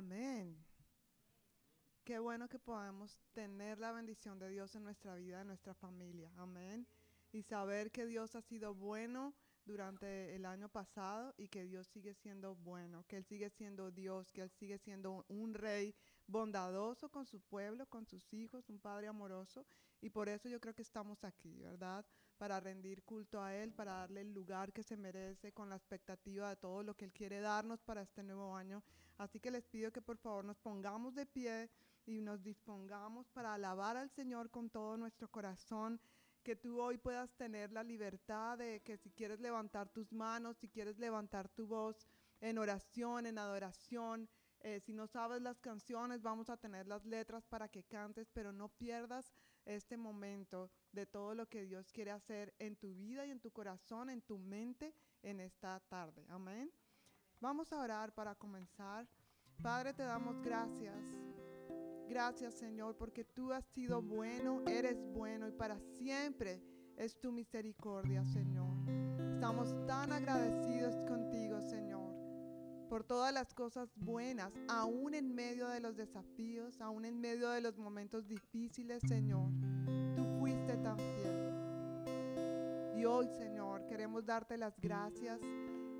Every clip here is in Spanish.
Amén. Qué bueno que podamos tener la bendición de Dios en nuestra vida, en nuestra familia. Amén. Y saber que Dios ha sido bueno durante el año pasado y que Dios sigue siendo bueno, que Él sigue siendo Dios, que Él sigue siendo un rey bondadoso con su pueblo, con sus hijos, un padre amoroso. Y por eso yo creo que estamos aquí, ¿verdad? Para rendir culto a Él, para darle el lugar que se merece con la expectativa de todo lo que Él quiere darnos para este nuevo año. Así que les pido que por favor nos pongamos de pie y nos dispongamos para alabar al Señor con todo nuestro corazón que tú hoy puedas tener la libertad de que si quieres levantar tus manos, si quieres levantar tu voz en oración, en adoración, eh, si no sabes las canciones, vamos a tener las letras para que cantes, pero no pierdas este momento de todo lo que Dios quiere hacer en tu vida y en tu corazón, en tu mente en esta tarde. Amén. Vamos a orar para comenzar. Padre, te damos gracias. Gracias Señor, porque tú has sido bueno, eres bueno y para siempre es tu misericordia, Señor. Estamos tan agradecidos contigo, Señor, por todas las cosas buenas, aún en medio de los desafíos, aún en medio de los momentos difíciles, Señor. Y hoy, Señor, queremos darte las gracias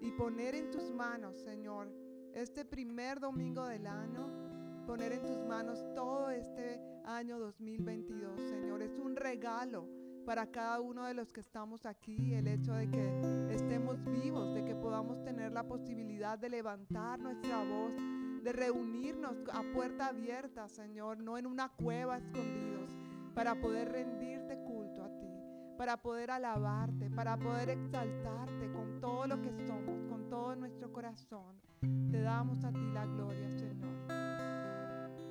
y poner en tus manos, Señor, este primer domingo del año poner en tus manos todo este año 2022, Señor. Es un regalo para cada uno de los que estamos aquí, el hecho de que estemos vivos, de que podamos tener la posibilidad de levantar nuestra voz, de reunirnos a puerta abierta, Señor, no en una cueva escondidos, para poder rendirte culto a ti, para poder alabarte, para poder exaltarte con todo lo que somos, con todo nuestro corazón. Te damos a ti la gloria, Señor.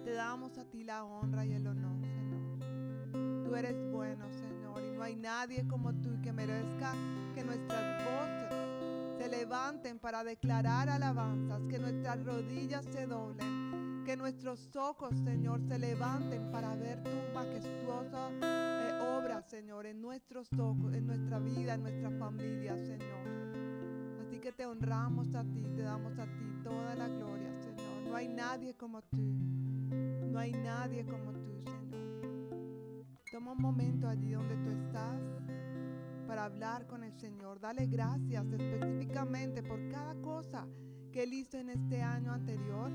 Te damos a ti la honra y el honor, Señor. Tú eres bueno, Señor, y no hay nadie como tú que merezca que nuestras voces se levanten para declarar alabanzas, que nuestras rodillas se doblen, que nuestros ojos, Señor, se levanten para ver tu majestuosa eh, obra, Señor, en nuestros ojos, en nuestra vida, en nuestra familia, Señor. Así que te honramos a ti, te damos a ti toda la gloria, Señor. No hay nadie como tú. No hay nadie como tú, Señor. Toma un momento allí donde tú estás para hablar con el Señor. Dale gracias específicamente por cada cosa que Él hizo en este año anterior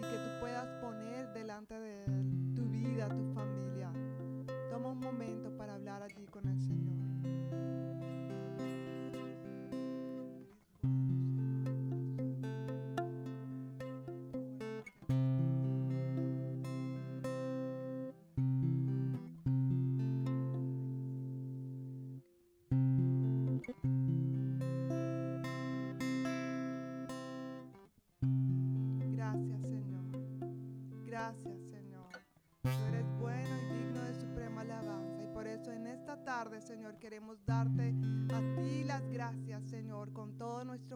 y que tú puedas poner delante de Él tu vida, tu familia. Toma un momento para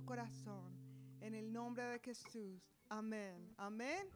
corazón. En el nombre de Jesús. Amén. Amén.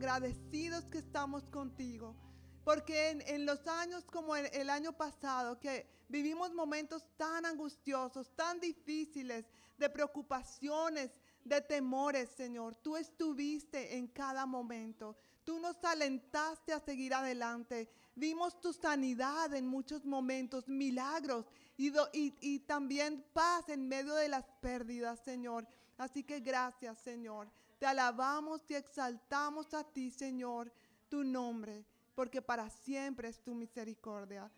Agradecidos que estamos contigo. Porque en, los años como el, el año pasado, que vivimos momentos tan angustiosos, tan difíciles, de preocupaciones, de temores, Señor, tú estuviste en cada momento. Tú nos alentaste a seguir adelante. Vimos tu sanidad en muchos momentos, milagros y, y, también paz en medio de las pérdidas, Señor. Así que gracias, Señor. Te alabamos y exaltamos a ti, Señor, tu nombre, porque para siempre es tu misericordia.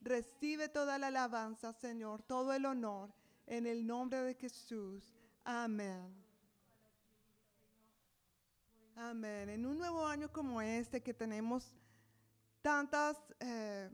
Recibe toda la alabanza, Señor, todo el honor, en el nombre de Jesús. Amén. Amén. En un nuevo año como este que tenemos tantas eh,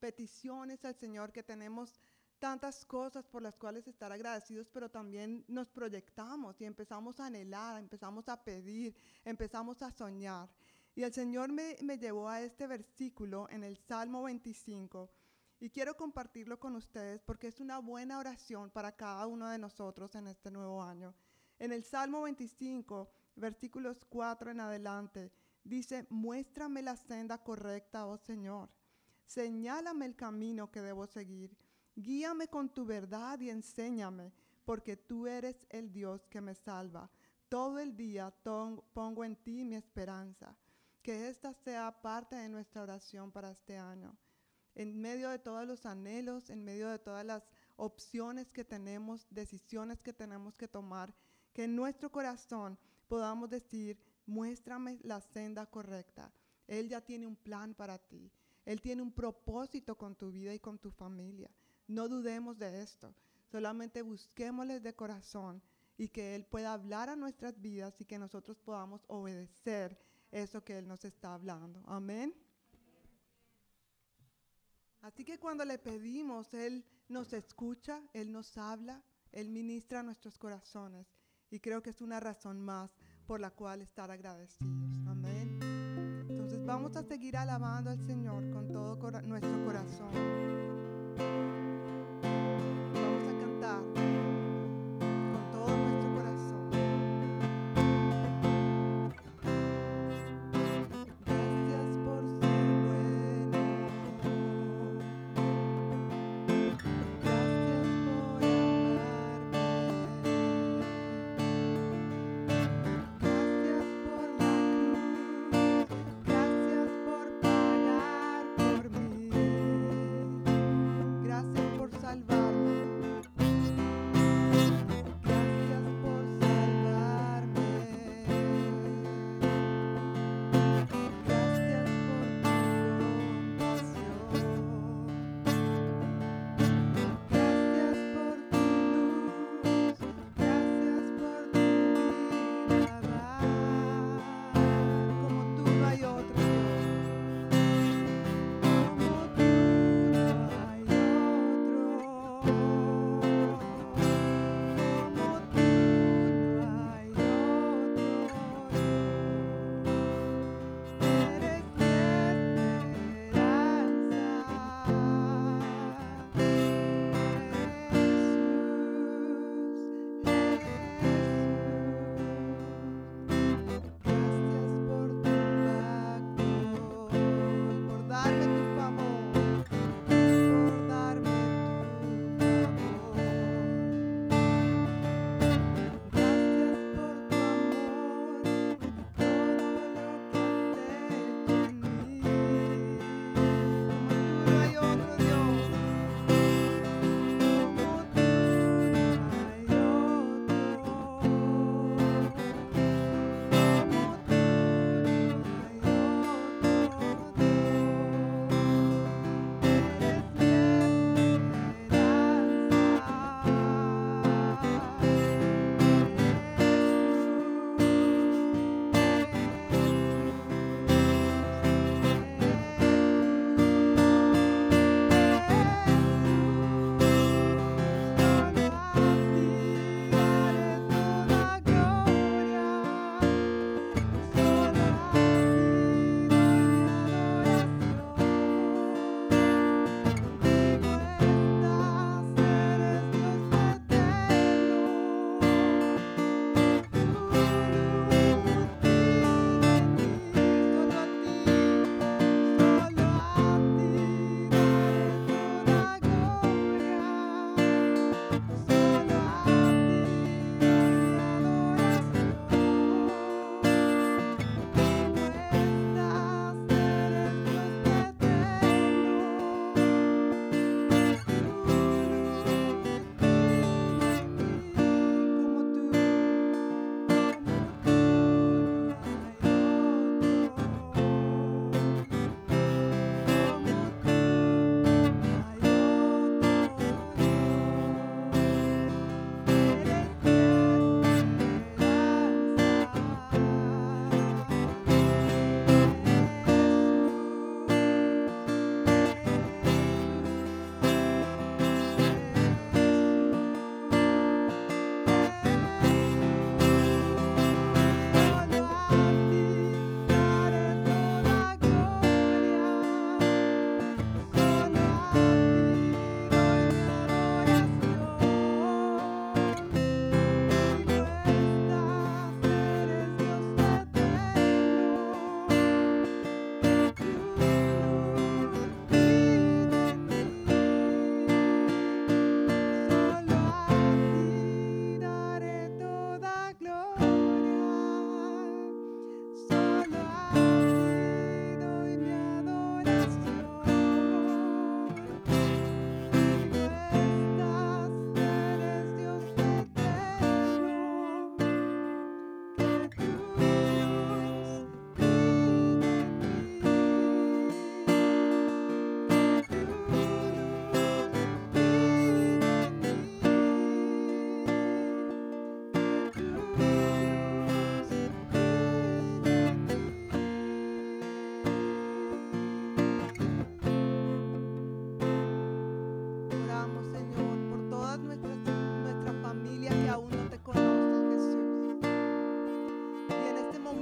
peticiones al Señor, que tenemos tantas cosas por las cuales estar agradecidos, pero también nos proyectamos y empezamos a anhelar, empezamos a pedir, empezamos a soñar. Y el Señor me, me llevó a este versículo en el Salmo 25 y quiero compartirlo con ustedes porque es una buena oración para cada uno de nosotros en este nuevo año. En el Salmo 25 versículos 4 en adelante, dice, muéstrame la senda correcta, oh Señor. Señálame el camino que debo seguir. Guíame con tu verdad y enséñame, porque tú eres el Dios que me salva. Todo el día pongo en ti mi esperanza. Que esta sea parte de nuestra oración para este año. En medio de todos los anhelos, en medio de todas las opciones que tenemos, decisiones que tenemos que tomar, que en nuestro corazón podamos decir, muéstrame la senda correcta. Él ya tiene un plan para ti. Él tiene un propósito con tu vida y con tu familia. No dudemos de esto. Solamente busquémosle de corazón y que Él pueda hablar a nuestras vidas y que nosotros podamos obedecer eso que Él nos está hablando. Amén. Así que cuando le pedimos, Él nos escucha, Él nos habla, Él ministra nuestros corazones. Y creo que es una razón más por la cual estar agradecidos. Amén. Entonces vamos a seguir alabando al Señor con todo nuestro corazón.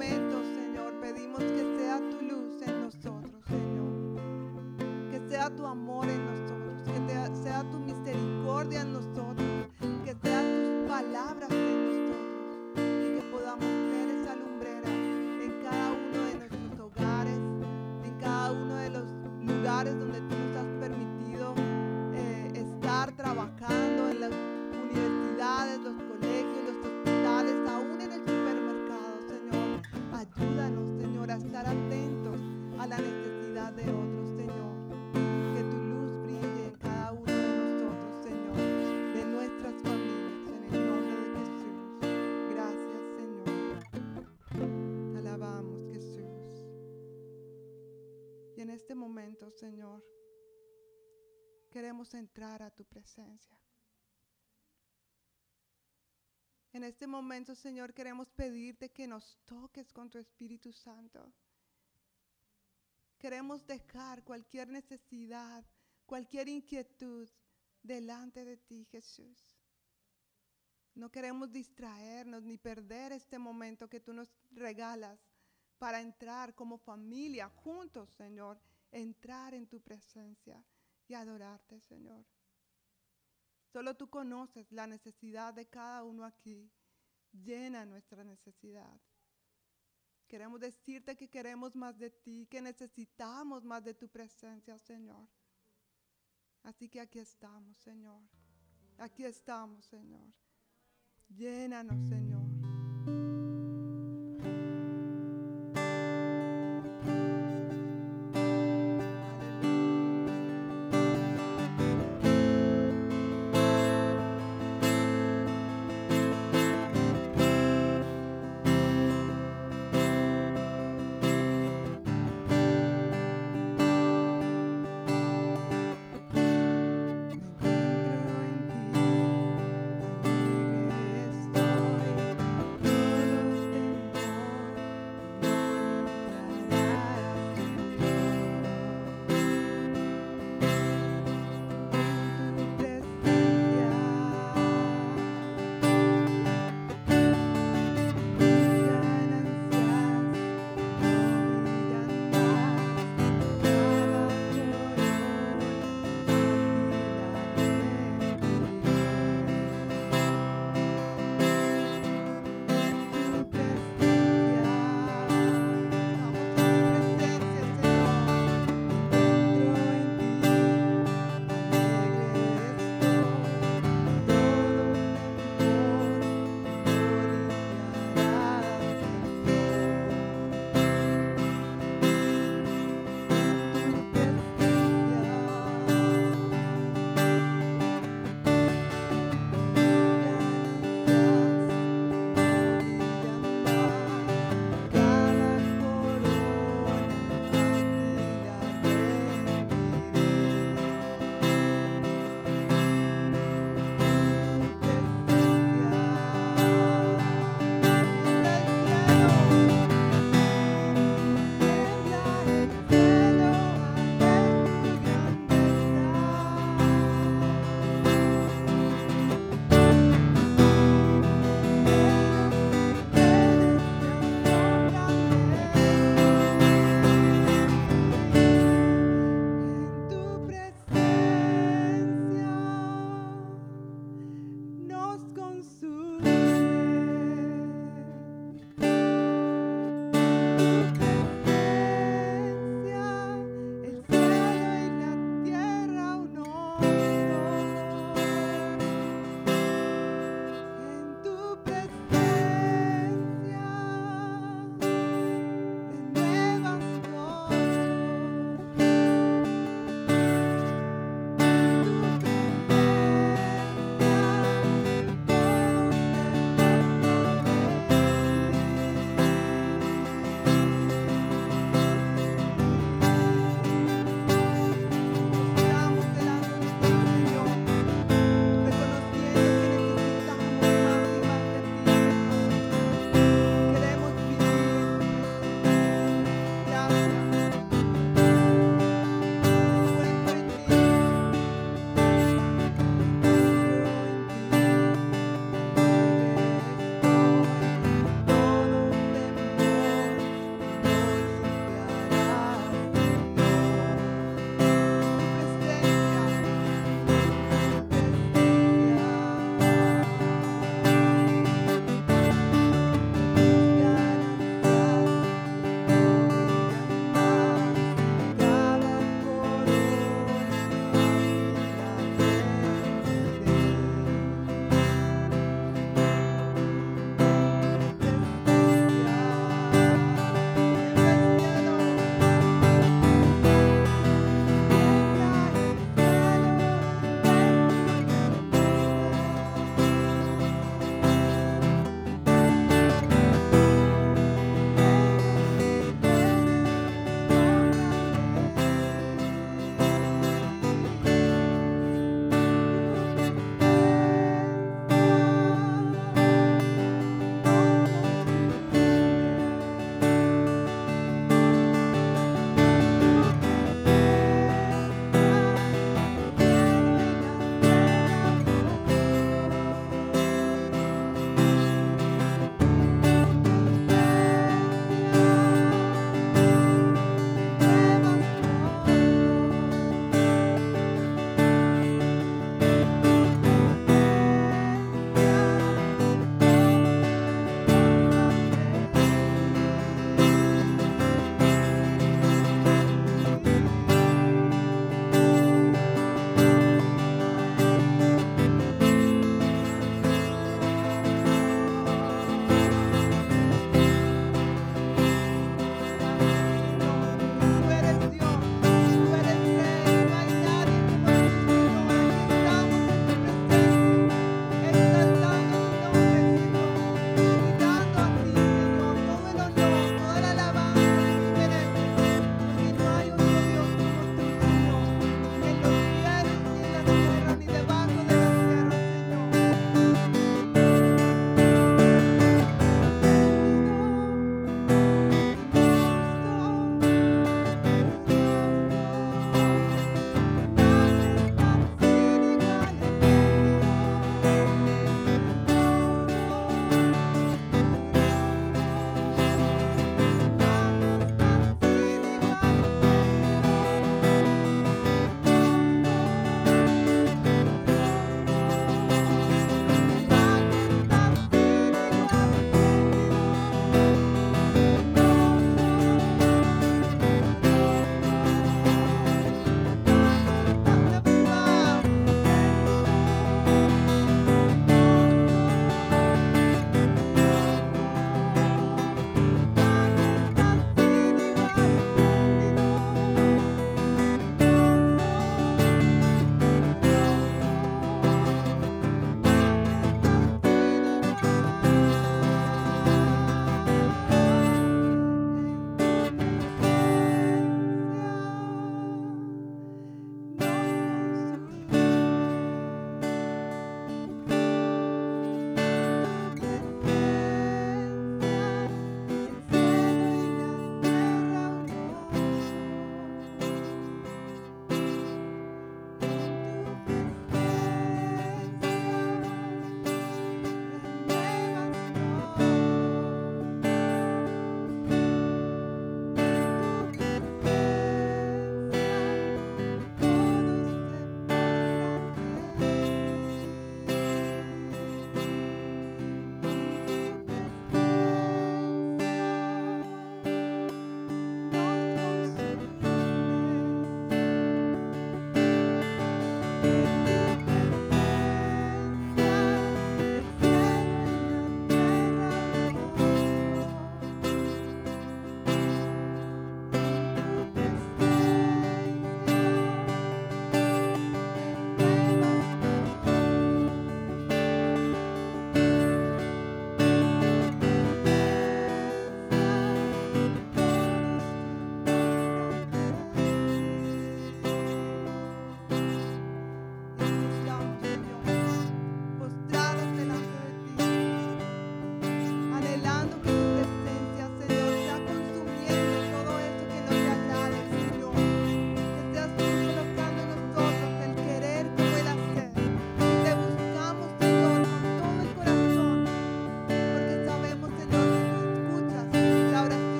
Señor, pedimos que sea tu luz en nosotros, Señor. Que sea tu amor En Señor, queremos entrar a tu presencia. En este momento, Señor, queremos pedirte que nos toques con tu Espíritu Santo. Queremos dejar cualquier necesidad, cualquier inquietud delante de ti, Jesús. No queremos distraernos ni perder este momento que tú nos regalas para entrar como familia juntos, Señor, entrar en tu presencia y adorarte, Señor. Solo tú conoces la necesidad de cada uno aquí. Llena nuestra necesidad. Queremos decirte que queremos más de ti, que necesitamos más de tu presencia, Señor. Así que aquí estamos, Señor. Aquí estamos, Señor. Llénanos, Señor.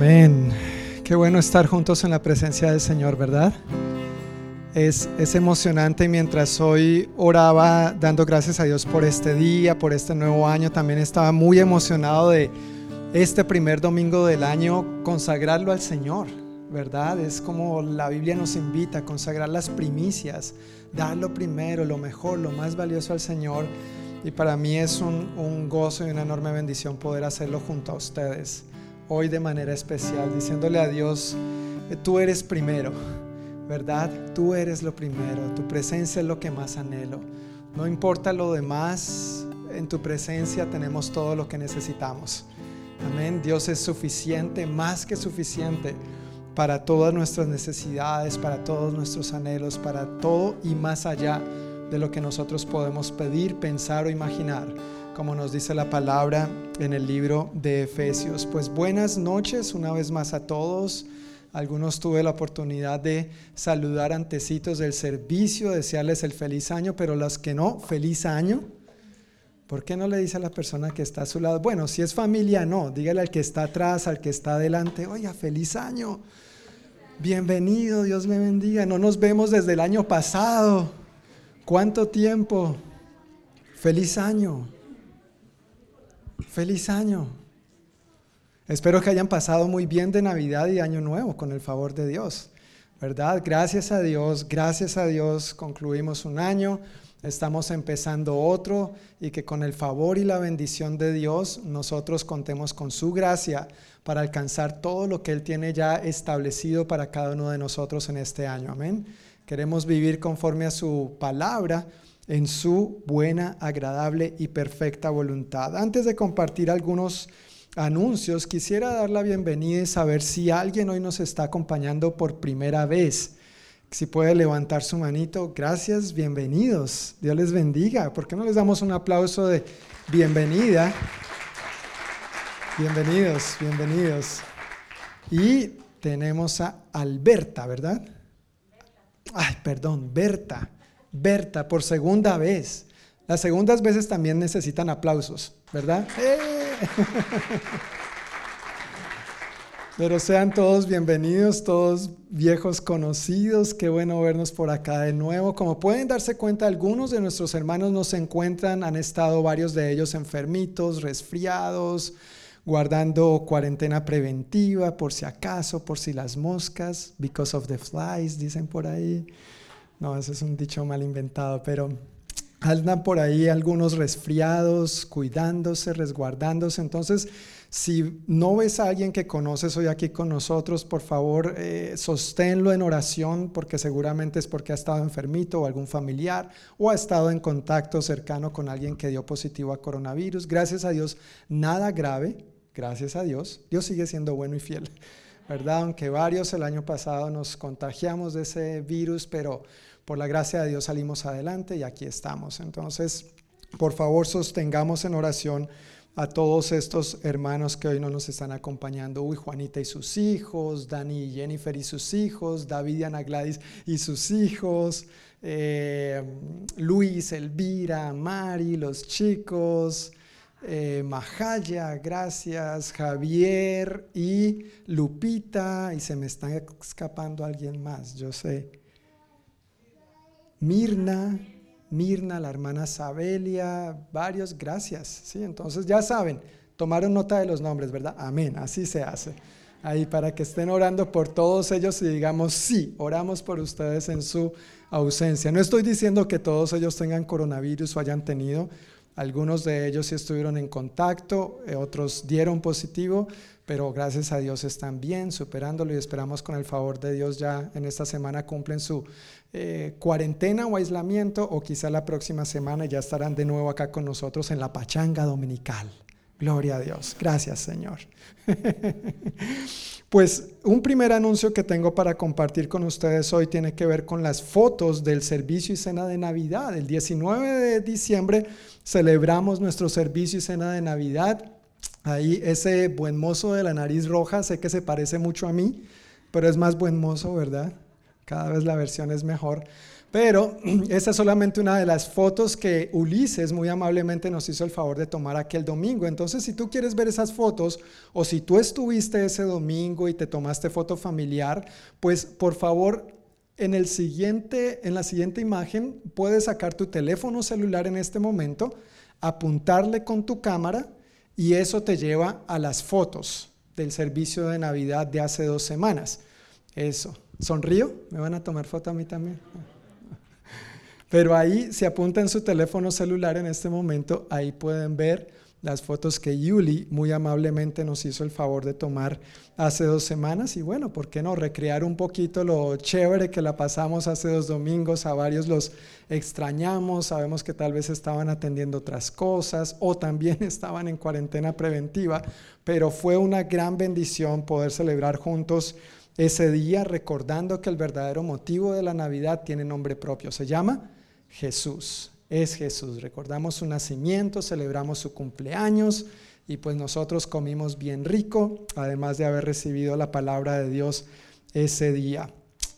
Amén. Qué bueno estar juntos en la presencia del Señor, ¿verdad? Es, es, emocionante mientras hoy oraba dando gracias a Dios por este día, por este nuevo año, también estaba muy emocionado de este primer domingo del año consagrarlo al Señor, ¿verdad? Es como la Biblia nos invita a consagrar las primicias, dar lo primero, lo mejor, lo más valioso al Señor. Y para mí es un, un gozo y una enorme bendición poder hacerlo junto a ustedes hoy de manera especial, diciéndole a Dios, eh, tú eres primero, ¿verdad? Tú eres lo primero, tu presencia es lo que más anhelo. No importa lo demás, en tu presencia tenemos todo lo que necesitamos. Amén. Dios es suficiente, más que suficiente para todas nuestras necesidades, para todos nuestros anhelos, para todo y más allá de lo que nosotros podemos pedir, pensar o imaginar como nos dice la palabra en el libro de Efesios. Pues buenas noches una vez más a todos. Algunos tuve la oportunidad de saludar antecitos del servicio, desearles el feliz año, pero los que no, feliz año. ¿Por qué no le dice a la persona que está a su lado? Bueno, si es familia, no. Dígale al que está atrás, al que está adelante, oiga, feliz año. Bienvenido, Dios le bendiga. No nos vemos desde el año pasado. ¿Cuánto tiempo? Feliz año. Feliz año. Espero que hayan pasado muy bien de Navidad y Año Nuevo con el favor de Dios. ¿Verdad? Gracias a Dios, gracias a Dios concluimos un año, estamos empezando otro y que con el favor y la bendición de Dios nosotros contemos con su gracia para alcanzar todo lo que Él tiene ya establecido para cada uno de nosotros en este año. Amén. Queremos vivir conforme a su palabra en su buena, agradable y perfecta voluntad. Antes de compartir algunos anuncios, quisiera dar la bienvenida y saber si alguien hoy nos está acompañando por primera vez. Si puede levantar su manito, gracias, bienvenidos. Dios les bendiga. ¿Por qué no les damos un aplauso de bienvenida? Bienvenidos, bienvenidos. Y tenemos a Alberta, ¿verdad? Ay, perdón, Berta. Berta por segunda vez. Las segundas veces también necesitan aplausos, ¿verdad? ¡Eh! Pero sean todos bienvenidos, todos viejos conocidos. Qué bueno vernos por acá de nuevo. Como pueden darse cuenta, algunos de nuestros hermanos no se encuentran, han estado varios de ellos enfermitos, resfriados, guardando cuarentena preventiva por si acaso, por si las moscas, because of the flies, dicen por ahí. No, ese es un dicho mal inventado, pero andan por ahí algunos resfriados, cuidándose, resguardándose. Entonces, si no ves a alguien que conoces hoy aquí con nosotros, por favor, eh, sosténlo en oración, porque seguramente es porque ha estado enfermito o algún familiar o ha estado en contacto cercano con alguien que dio positivo a coronavirus. Gracias a Dios, nada grave, gracias a Dios. Dios sigue siendo bueno y fiel, ¿verdad? Aunque varios el año pasado nos contagiamos de ese virus, pero por la gracia de Dios salimos adelante y aquí estamos. Entonces, por favor, sostengamos en oración a todos estos hermanos que hoy no nos están acompañando. Uy, Juanita y sus hijos, Dani y Jennifer y sus hijos, David y Ana Gladys y sus hijos, eh, Luis, Elvira, Mari, los chicos, eh, gracias, Javier y Lupita, y se me está escapando alguien más, yo sé. Mirna, Mirna, la hermana Sabelia, varios, gracias. ¿sí? Entonces ya saben, tomaron nota de los nombres, ¿verdad? Amén, así se hace. Ahí para que estén orando por todos ellos y digamos, sí, oramos por ustedes en su ausencia. No estoy diciendo que todos ellos tengan coronavirus o hayan tenido, algunos de ellos sí estuvieron en contacto, eh, otros dieron positivo, pero gracias a Dios están bien, superándolo y esperamos con el favor de Dios ya en esta semana cumplen su eh, cuarentena o aislamiento o quizá la próxima semana ya estarán de nuevo acá con nosotros en la pachanga dominical. Gloria a Dios. Gracias Señor. pues un primer anuncio que tengo para compartir con ustedes hoy tiene que ver con las fotos del servicio y cena de Navidad. El 19 de diciembre celebramos nuestro servicio y cena de Navidad. Ahí ese buen mozo de la nariz roja, sé que se parece mucho a mí, pero es más buen mozo, ¿verdad? Cada vez la versión es mejor. Pero esa es solamente una de las fotos que Ulises muy amablemente nos hizo el favor de tomar aquel domingo. Entonces, si tú quieres ver esas fotos o si tú estuviste ese domingo y te tomaste foto familiar, pues por favor, en, el siguiente, en la siguiente imagen puedes sacar tu teléfono celular en este momento, apuntarle con tu cámara y eso te lleva a las fotos del servicio de Navidad de hace dos semanas. Eso. ¿Sonrío? ¿Me van a tomar foto a mí también? Pero ahí, si apuntan su teléfono celular en este momento, ahí pueden ver las fotos que Yuli muy amablemente nos hizo el favor de tomar hace dos semanas. Y bueno, ¿por qué no? Recrear un poquito lo chévere que la pasamos hace dos domingos. A varios los extrañamos, sabemos que tal vez estaban atendiendo otras cosas o también estaban en cuarentena preventiva, pero fue una gran bendición poder celebrar juntos ese día recordando que el verdadero motivo de la Navidad tiene nombre propio. Se llama Jesús. Es Jesús. Recordamos su nacimiento, celebramos su cumpleaños y pues nosotros comimos bien rico, además de haber recibido la palabra de Dios ese día.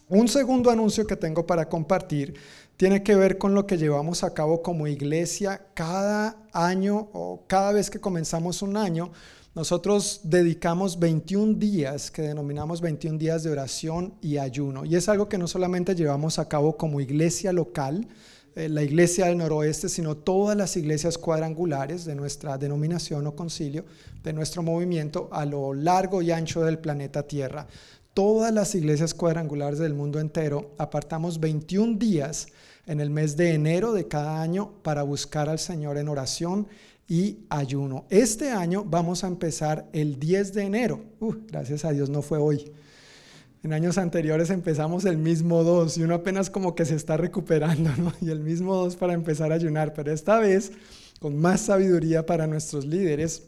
Un segundo anuncio que tengo para compartir tiene que ver con lo que llevamos a cabo como iglesia cada año o cada vez que comenzamos un año nosotros dedicamos 21 días, que denominamos 21 días de oración y ayuno. Y es algo que no solamente llevamos a cabo como iglesia local, eh, la iglesia del noroeste, sino todas las iglesias cuadrangulares de nuestra denominación o concilio, de nuestro movimiento a lo largo y ancho del planeta Tierra. Todas las iglesias cuadrangulares del mundo entero apartamos 21 días en el mes de enero de cada año para buscar al Señor en oración y ayuno. Este año vamos a empezar el 10 de enero. Gracias a Dios no fue hoy. En años anteriores empezamos el mismo 2 y uno apenas como que se está recuperando, ¿no? Y el mismo 2 para empezar a ayunar, pero esta vez con más sabiduría para nuestros líderes,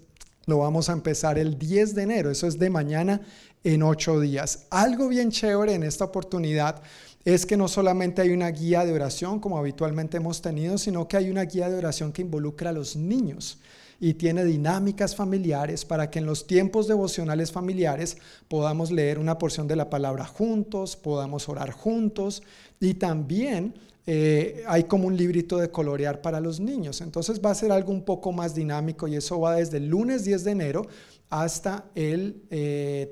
lo vamos a empezar el 10 de enero, eso es de mañana en ocho días. Algo bien chévere en esta oportunidad es que no solamente hay una guía de oración como habitualmente hemos tenido, sino que hay una guía de oración que involucra a los niños y tiene dinámicas familiares para que en los tiempos devocionales familiares podamos leer una porción de la palabra juntos, podamos orar juntos y también eh, hay como un librito de colorear para los niños. Entonces va a ser algo un poco más dinámico y eso va desde el lunes 10 de enero hasta el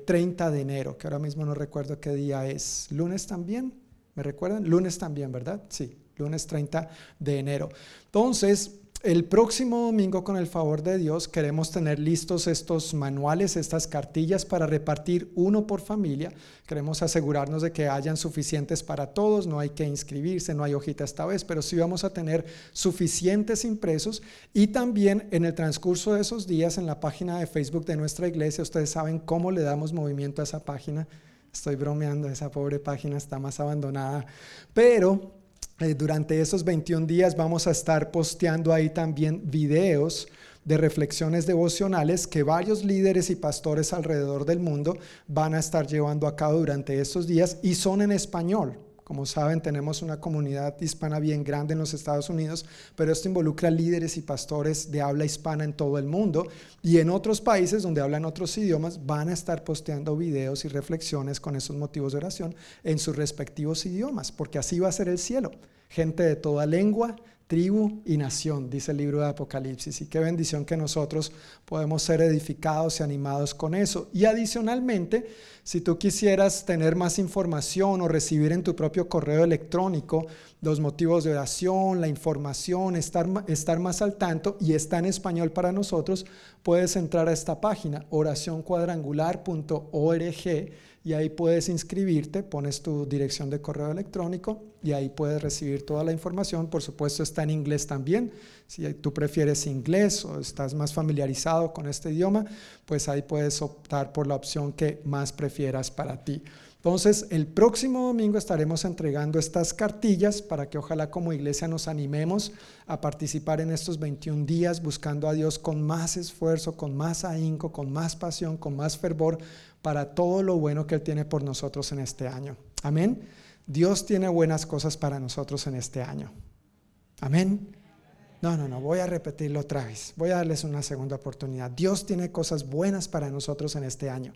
30 eh, de enero, que ahora mismo no recuerdo qué día es. ¿Lunes también? ¿Me recuerdan? Lunes también, ¿verdad? Sí, lunes 30 de enero. Entonces, el próximo domingo, con el favor de Dios, queremos tener listos estos manuales, estas cartillas para repartir uno por familia. Queremos asegurarnos de que hayan suficientes para todos, no hay que inscribirse, no hay hojita esta vez, pero sí vamos a tener suficientes impresos. Y también en el transcurso de esos días, en la página de Facebook de nuestra iglesia, ustedes saben cómo le damos movimiento a esa página. Estoy bromeando, esa pobre página está más abandonada, pero eh, durante esos 21 días vamos a estar posteando ahí también videos de reflexiones devocionales que varios líderes y pastores alrededor del mundo van a estar llevando a cabo durante estos días y son en español. Como saben, tenemos una comunidad hispana bien grande en los Estados Unidos, pero esto involucra líderes y pastores de habla hispana en todo el mundo y en otros países donde hablan otros idiomas van a estar posteando videos y reflexiones con esos motivos de oración en sus respectivos idiomas, porque así va a ser el cielo. Gente de toda lengua, tribu y nación, dice el libro de Apocalipsis. Y qué bendición que nosotros podemos ser edificados y animados con eso. Y adicionalmente, si tú quisieras tener más información o recibir en tu propio correo electrónico los motivos de oración, la información, estar, estar más al tanto y está en español para nosotros, puedes entrar a esta página, oracioncuadrangular.org y ahí puedes inscribirte, pones tu dirección de correo electrónico y ahí puedes recibir toda la información. Por supuesto está en inglés también. Si tú prefieres inglés o estás más familiarizado con este idioma, pues ahí puedes optar por la opción que más prefieras para ti. Entonces, el próximo domingo estaremos entregando estas cartillas para que ojalá como iglesia nos animemos a participar en estos 21 días buscando a Dios con más esfuerzo, con más ahínco, con más pasión, con más fervor para todo lo bueno que Él tiene por nosotros en este año. Amén. Dios tiene buenas cosas para nosotros en este año. Amén. No, no, no, voy a repetirlo otra vez. Voy a darles una segunda oportunidad. Dios tiene cosas buenas para nosotros en este año.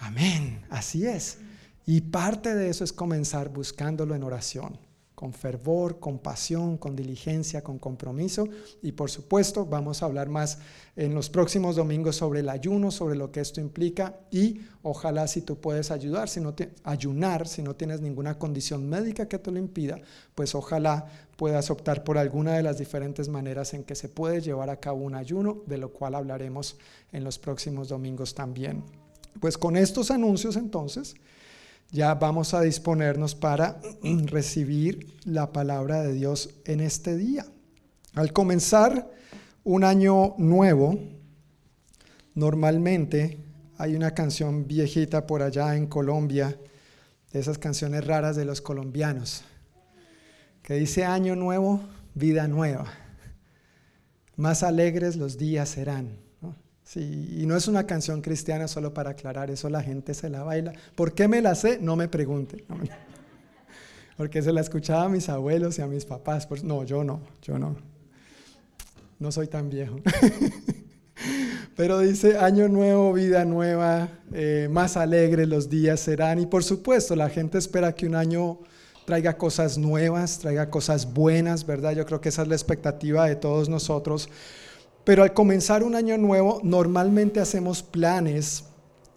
Amén, así es. Y parte de eso es comenzar buscándolo en oración, con fervor, con pasión, con diligencia, con compromiso. Y por supuesto, vamos a hablar más en los próximos domingos sobre el ayuno, sobre lo que esto implica y ojalá si tú puedes ayudar, si no te, ayunar, si no tienes ninguna condición médica que te lo impida, pues ojalá puedas optar por alguna de las diferentes maneras en que se puede llevar a cabo un ayuno, de lo cual hablaremos en los próximos domingos también. Pues con estos anuncios entonces ya vamos a disponernos para recibir la palabra de Dios en este día. Al comenzar un año nuevo, normalmente hay una canción viejita por allá en Colombia, de esas canciones raras de los colombianos, que dice año nuevo, vida nueva. Más alegres los días serán. Sí, y no es una canción cristiana solo para aclarar, eso la gente se la baila. ¿Por qué me la sé? No me pregunte. Porque se la escuchaba a mis abuelos y a mis papás. No, yo no, yo no. No soy tan viejo. Pero dice, año nuevo, vida nueva, eh, más alegres los días serán. Y por supuesto, la gente espera que un año traiga cosas nuevas, traiga cosas buenas, ¿verdad? Yo creo que esa es la expectativa de todos nosotros. Pero al comenzar un año nuevo, normalmente hacemos planes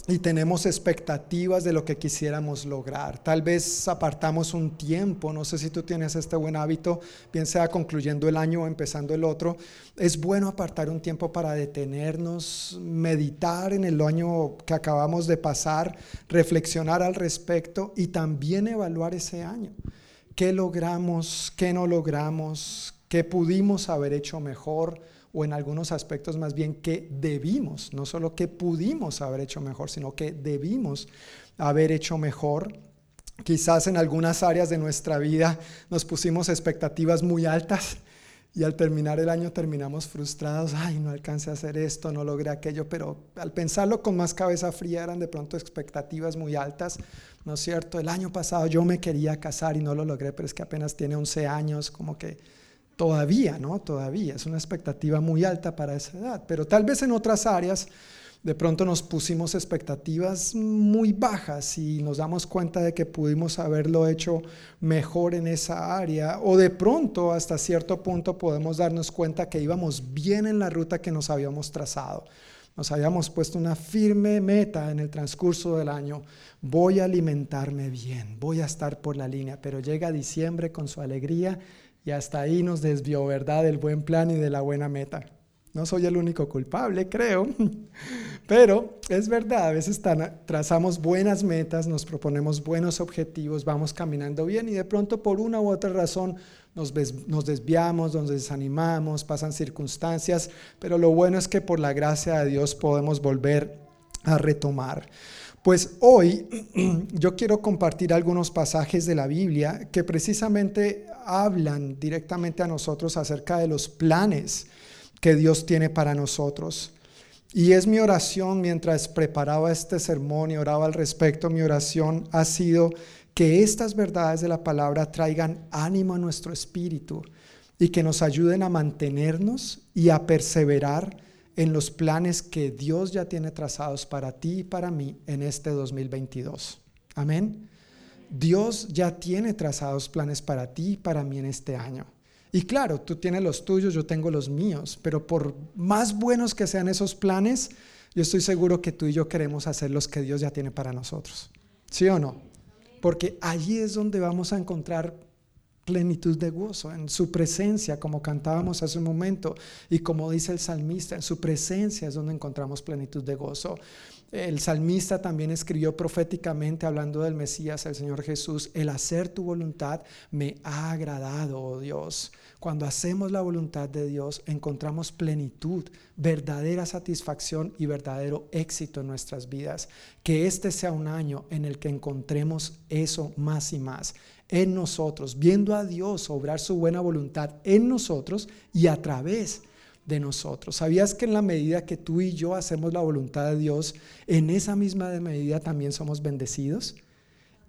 y tenemos expectativas de lo que quisiéramos lograr. Tal vez apartamos un tiempo, no sé si tú tienes este buen hábito, bien sea concluyendo el año o empezando el otro, es bueno apartar un tiempo para detenernos, meditar en el año que acabamos de pasar, reflexionar al respecto y también evaluar ese año. ¿Qué logramos? ¿Qué no logramos? ¿Qué pudimos haber hecho mejor? O en algunos aspectos más bien que debimos, no solo que pudimos haber hecho mejor, sino que debimos haber hecho mejor. Quizás en algunas áreas de nuestra vida nos pusimos expectativas muy altas y al terminar el año terminamos frustrados, ay, no alcancé a hacer esto, no logré aquello, pero al pensarlo con más cabeza fría eran de pronto expectativas muy altas, ¿no es cierto? El año pasado yo me quería casar y no lo logré, pero es que apenas tiene 11 años, como que Todavía, ¿no? Todavía. Es una expectativa muy alta para esa edad. Pero tal vez en otras áreas de pronto nos pusimos expectativas muy bajas y nos damos cuenta de que pudimos haberlo hecho mejor en esa área. O de pronto, hasta cierto punto, podemos darnos cuenta que íbamos bien en la ruta que nos habíamos trazado. Nos habíamos puesto una firme meta en el transcurso del año. Voy a alimentarme bien, voy a estar por la línea, pero llega diciembre con su alegría y hasta ahí nos desvió, ¿verdad?, del buen plan y de la buena meta. No soy el único culpable, creo, pero es verdad, a veces trazamos buenas metas, nos proponemos buenos objetivos, vamos caminando bien y de pronto por una u otra razón nos, desviamos, nos desanimamos, pasan circunstancias, pero lo bueno es que por la gracia de Dios podemos volver a retomar. Pues hoy yo quiero compartir algunos pasajes de la Biblia que precisamente hablan directamente a nosotros acerca de los planes que Dios tiene para nosotros. Y es mi oración mientras preparaba este sermón y oraba al respecto, mi oración ha sido que estas verdades de la palabra traigan ánimo a nuestro espíritu y que nos ayuden a mantenernos y a perseverar en los planes que Dios ya tiene trazados para ti y para mí en este 2022. Amén. Dios ya tiene trazados planes para ti y para mí en este año. Y claro, tú tienes los tuyos, yo tengo los míos, pero por más buenos que sean esos planes, yo estoy seguro que tú y yo queremos hacer los que Dios ya tiene para nosotros. ¿Sí o no? Porque allí es donde vamos a encontrar plenitud de gozo, en su presencia, como cantábamos hace un momento, y como dice el salmista, en su presencia es donde encontramos plenitud de gozo. El salmista también escribió proféticamente hablando del Mesías, el Señor Jesús, el hacer tu voluntad me ha agradado, oh Dios. Cuando hacemos la voluntad de Dios, encontramos plenitud, verdadera satisfacción y verdadero éxito en nuestras vidas. Que este sea un año en el que encontremos eso más y más en nosotros, viendo a Dios obrar su buena voluntad en nosotros y a través de nosotros. ¿Sabías que en la medida que tú y yo hacemos la voluntad de Dios, en esa misma medida también somos bendecidos?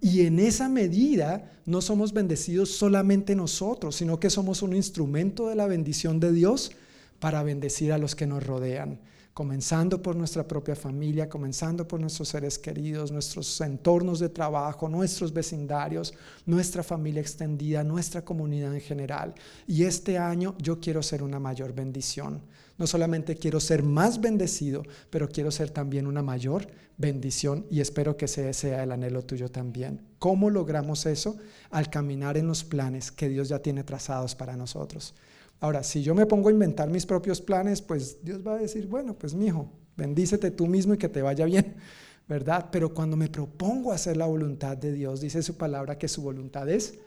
Y en esa medida no somos bendecidos solamente nosotros, sino que somos un instrumento de la bendición de Dios para bendecir a los que nos rodean comenzando por nuestra propia familia, comenzando por nuestros seres queridos, nuestros entornos de trabajo, nuestros vecindarios, nuestra familia extendida, nuestra comunidad en general. Y este año yo quiero ser una mayor bendición. No solamente quiero ser más bendecido, pero quiero ser también una mayor bendición y espero que ese sea el anhelo tuyo también. ¿Cómo logramos eso? Al caminar en los planes que Dios ya tiene trazados para nosotros. Ahora, si yo me pongo a inventar mis propios planes, pues Dios va a decir, bueno, pues mi hijo, bendícete tú mismo y que te vaya bien, ¿verdad? Pero cuando me propongo hacer la voluntad de Dios, dice su palabra que su voluntad es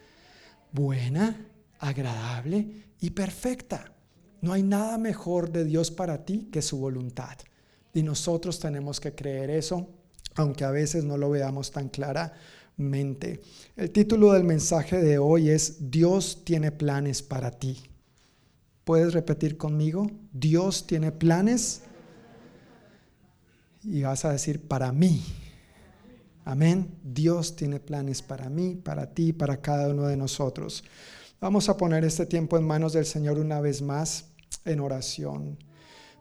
buena, agradable y perfecta. No hay nada mejor de Dios para ti que su voluntad. Y nosotros tenemos que creer eso, aunque a veces no lo veamos tan claramente. El título del mensaje de hoy es Dios tiene planes para ti. ¿Puedes repetir conmigo? Dios tiene planes y vas a decir para mí. Amén. Dios tiene planes para mí, para ti, para cada uno de nosotros. Vamos a poner este tiempo en manos del Señor una vez más en oración.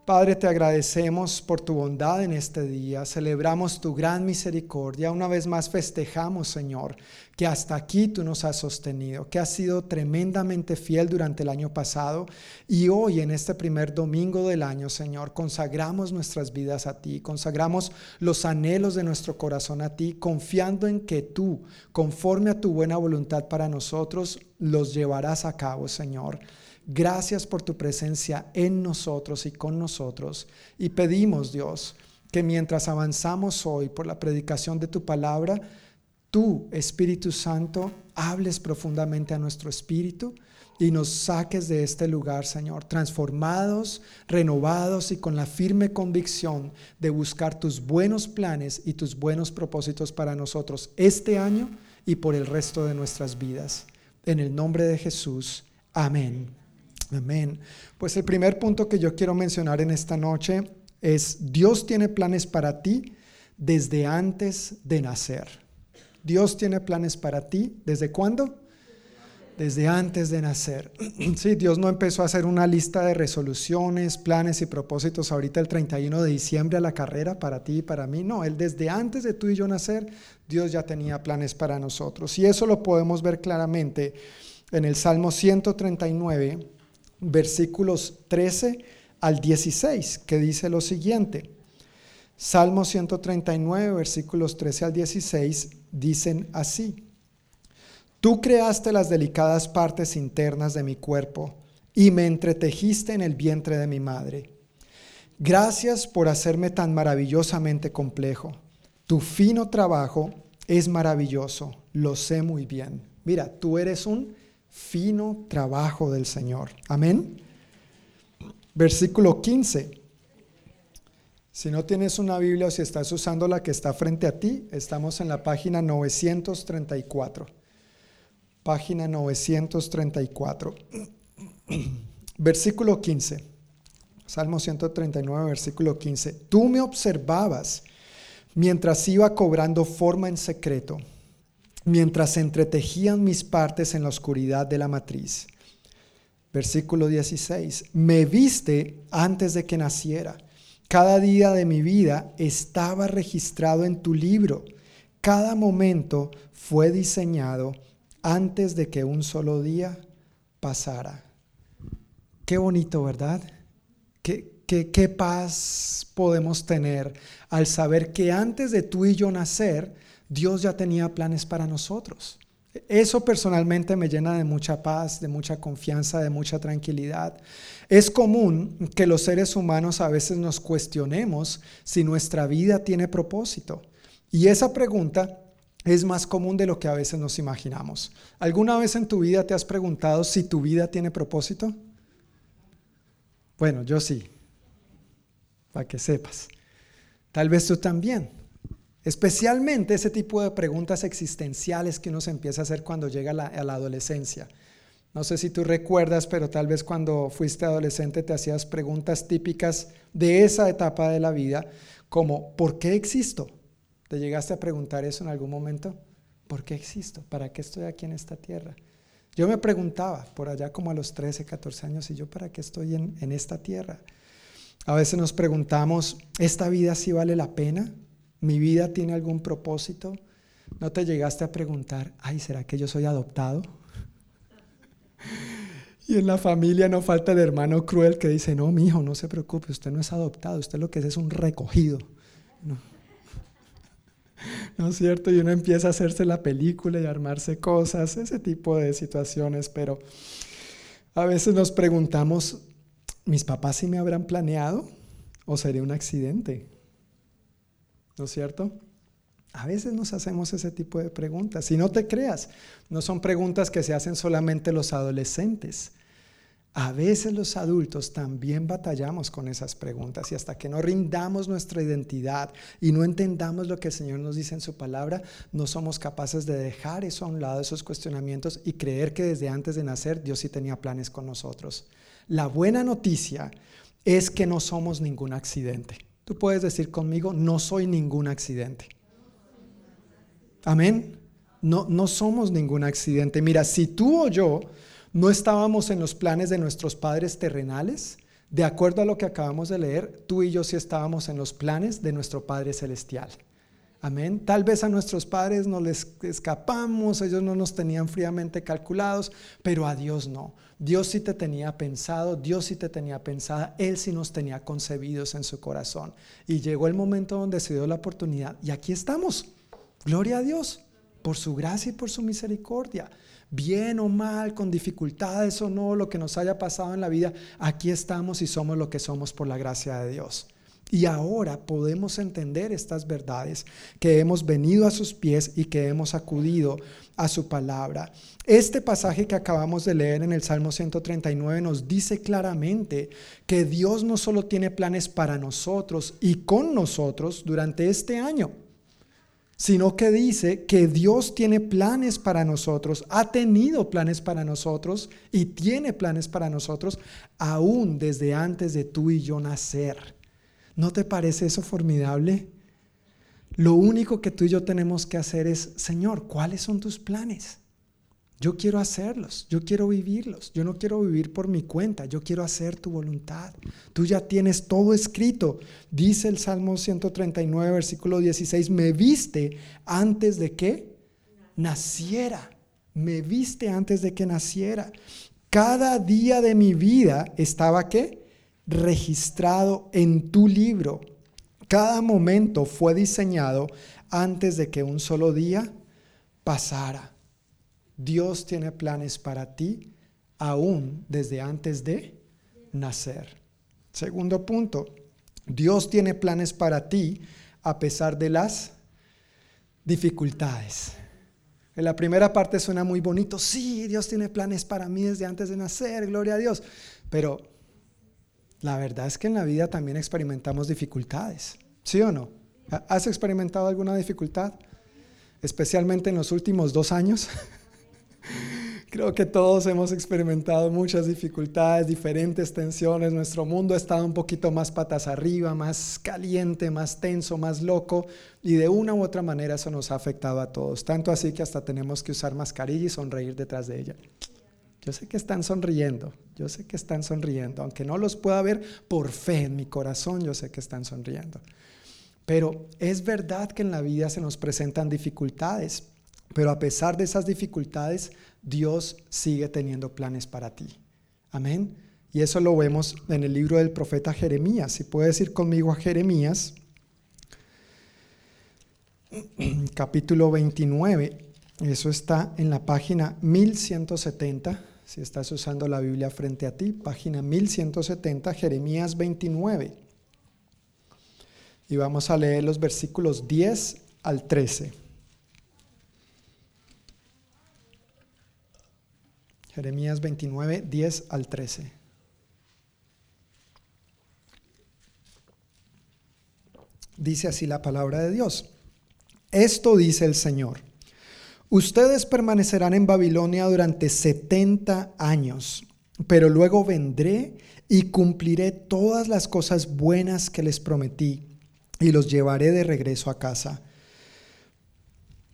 Padre, te agradecemos por tu bondad en este día, celebramos tu gran misericordia, una vez más festejamos, Señor, que hasta aquí tú nos has sostenido, que has sido tremendamente fiel durante el año pasado y hoy en este primer domingo del año, Señor, consagramos nuestras vidas a ti, consagramos los anhelos de nuestro corazón a ti, confiando en que tú, conforme a tu buena voluntad para nosotros, los llevarás a cabo, Señor. Gracias por tu presencia en nosotros y con nosotros. Y pedimos, Dios, que mientras avanzamos hoy por la predicación de tu palabra, tú, Espíritu Santo, hables profundamente a nuestro espíritu y nos saques de este lugar, Señor, transformados, renovados y con la firme convicción de buscar tus buenos planes y tus buenos propósitos para nosotros este año y por el resto de nuestras vidas. En el nombre de Jesús. Amén. Amén. Pues el primer punto que yo quiero mencionar en esta noche es Dios tiene planes para ti desde antes de nacer. Dios tiene planes para ti. ¿Desde cuándo? Desde antes de nacer. Sí, Dios no empezó a hacer una lista de resoluciones, planes y propósitos ahorita el 31 de diciembre a la carrera para ti y para mí. No, Él desde antes de tú y yo nacer, Dios ya tenía planes para nosotros. Y eso lo podemos ver claramente en el Salmo 139 versículos 13 al 16, que dice lo siguiente. Salmo 139, versículos 13 al 16, dicen así. Tú creaste las delicadas partes internas de mi cuerpo y me entretejiste en el vientre de mi madre. Gracias por hacerme tan maravillosamente complejo. Tu fino trabajo es maravilloso, lo sé muy bien. Mira, tú eres un fino trabajo del Señor. Amén. Versículo 15. Si no tienes una Biblia o si estás usando la que está frente a ti, estamos en la página 934. Página 934. Versículo 15. Salmo 139, versículo 15. Tú me observabas mientras iba cobrando forma en secreto, mientras entretejían mis partes en la oscuridad de la matriz. Versículo 16. Me viste antes de que naciera cada día de mi vida estaba registrado en tu libro. Cada momento fue diseñado antes de que un solo día pasara. Qué bonito, ¿verdad? Qué, qué, paz podemos tener al saber que antes de tú y yo nacer, Dios ya tenía planes para nosotros. Eso personalmente me llena de mucha paz, de mucha confianza, de mucha tranquilidad. Es común que los seres humanos a veces nos cuestionemos si nuestra vida tiene propósito. Y esa pregunta es más común de lo que a veces nos imaginamos. ¿Alguna vez en tu vida te has preguntado si tu vida tiene propósito? Bueno, yo sí, para que sepas. Tal vez tú también. Especialmente ese tipo de preguntas existenciales que uno se empieza a hacer cuando llega a la, adolescencia. No sé si tú recuerdas, pero tal vez cuando fuiste adolescente te hacías preguntas típicas de esa etapa de la vida, como ¿por qué existo? ¿Te llegaste a preguntar eso en algún momento? ¿Por qué existo? ¿Para qué estoy aquí en esta tierra? Yo me preguntaba por allá como a los 13, 14 años, ¿y yo para qué estoy en, en esta tierra? A veces nos preguntamos, ¿esta vida sí vale la pena? ¿Mi vida tiene algún propósito? ¿No te llegaste a preguntar, ay, ¿será que yo soy adoptado? Y en la familia no falta el hermano cruel que dice, no, mi hijo, no se preocupe, usted no es adoptado, usted lo que es es un recogido. No. ¿No es cierto? Y uno empieza a hacerse la película y armarse cosas, ese tipo de situaciones, pero a veces nos preguntamos, ¿mis papás sí me habrán planeado o sería un accidente? ¿No es cierto? A veces nos hacemos ese tipo de preguntas. Y no te creas, no son preguntas que se hacen solamente los adolescentes. A veces los adultos también batallamos con esas preguntas y hasta que no rindamos nuestra identidad y no entendamos lo que el Señor nos dice en su palabra, no somos capaces de dejar eso a un lado, esos cuestionamientos y creer que desde antes de nacer Dios sí tenía planes con nosotros. La buena noticia es que no somos ningún accidente. Tú puedes decir conmigo, no soy ningún accidente. Amén. No, no somos ningún accidente. Mira, si tú o yo no estábamos en los planes de nuestros padres terrenales. De acuerdo a lo que acabamos de leer, tú y yo sí estábamos en los planes de nuestro Padre Celestial. Amén. Tal vez a nuestros padres no les escapamos, ellos no nos tenían fríamente calculados, pero a Dios no. Dios sí te tenía pensado, Dios sí te tenía pensada, Él sí nos tenía concebidos en su corazón. Y llegó el momento donde se dio la oportunidad y aquí estamos. Gloria a Dios por su gracia y por su misericordia bien o mal, con dificultades o no, lo que nos haya pasado en la vida, aquí estamos y somos lo que somos por la gracia de Dios. Y ahora podemos entender estas verdades, que hemos venido a sus pies y que hemos acudido a su palabra. Este pasaje que acabamos de leer en el Salmo 139 nos dice claramente que Dios no solo tiene planes para nosotros y con nosotros durante este año, sino que dice que Dios tiene planes para nosotros, ha tenido planes para nosotros y tiene planes para nosotros aún desde antes de tú y yo nacer. ¿No te parece eso formidable? Lo único que tú y yo tenemos que hacer es, Señor, ¿cuáles son tus planes? Yo quiero hacerlos, yo quiero vivirlos, yo no quiero vivir por mi cuenta, yo quiero hacer tu voluntad. Tú ya tienes todo escrito. Dice el Salmo 139, versículo 16, me viste antes de que naciera. Me viste antes de que naciera. Cada día de mi vida estaba qué? Registrado en tu libro. Cada momento fue diseñado antes de que un solo día pasara. Dios tiene planes para ti aún desde antes de nacer. Segundo punto, Dios tiene planes para ti a pesar de las dificultades. En la primera parte suena muy bonito, sí, Dios tiene planes para mí desde antes de nacer, gloria a Dios, pero la verdad es que en la vida también experimentamos dificultades, ¿sí o no? ¿Has experimentado alguna dificultad? Especialmente en los últimos dos años. Creo que todos hemos experimentado muchas dificultades, diferentes tensiones. Nuestro mundo ha estado un poquito más patas arriba, más caliente, más tenso, más loco. Y de una u otra manera eso nos ha afectado a todos. Tanto así que hasta tenemos que usar mascarilla y sonreír detrás de ella. Yo sé que están sonriendo, yo sé que están sonriendo. Aunque no los pueda ver por fe en mi corazón, yo sé que están sonriendo. Pero es verdad que en la vida se nos presentan dificultades. Pero a pesar de esas dificultades, Dios sigue teniendo planes para ti. Amén. Y eso lo vemos en el libro del profeta Jeremías. Si puedes ir conmigo a Jeremías, capítulo 29. Eso está en la página 1170. Si estás usando la Biblia frente a ti, página 1170, Jeremías 29. Y vamos a leer los versículos 10 al 13. Jeremías 29, 10 al 13. Dice así la palabra de Dios. Esto dice el Señor. Ustedes permanecerán en Babilonia durante 70 años, pero luego vendré y cumpliré todas las cosas buenas que les prometí y los llevaré de regreso a casa.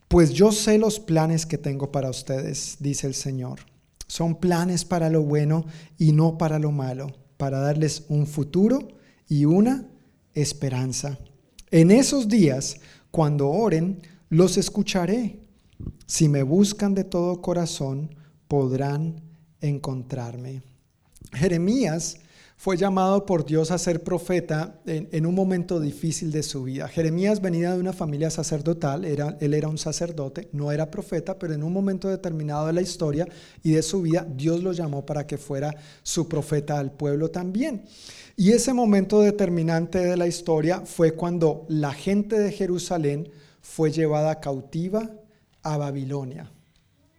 Pues yo sé los planes que tengo para ustedes, dice el Señor son planes para lo bueno y no para lo malo, para darles un futuro y una esperanza. En esos días, cuando oren, los escucharé. Si me buscan de todo corazón, podrán encontrarme. Jeremías fue llamado por Dios a ser profeta en, un momento difícil de su vida. Jeremías venía de una familia sacerdotal, era, él era un sacerdote, no era profeta, pero en un momento determinado de la historia y de su vida, Dios lo llamó para que fuera su profeta al pueblo también. Y ese momento determinante de la historia fue cuando la gente de Jerusalén fue llevada cautiva a Babilonia.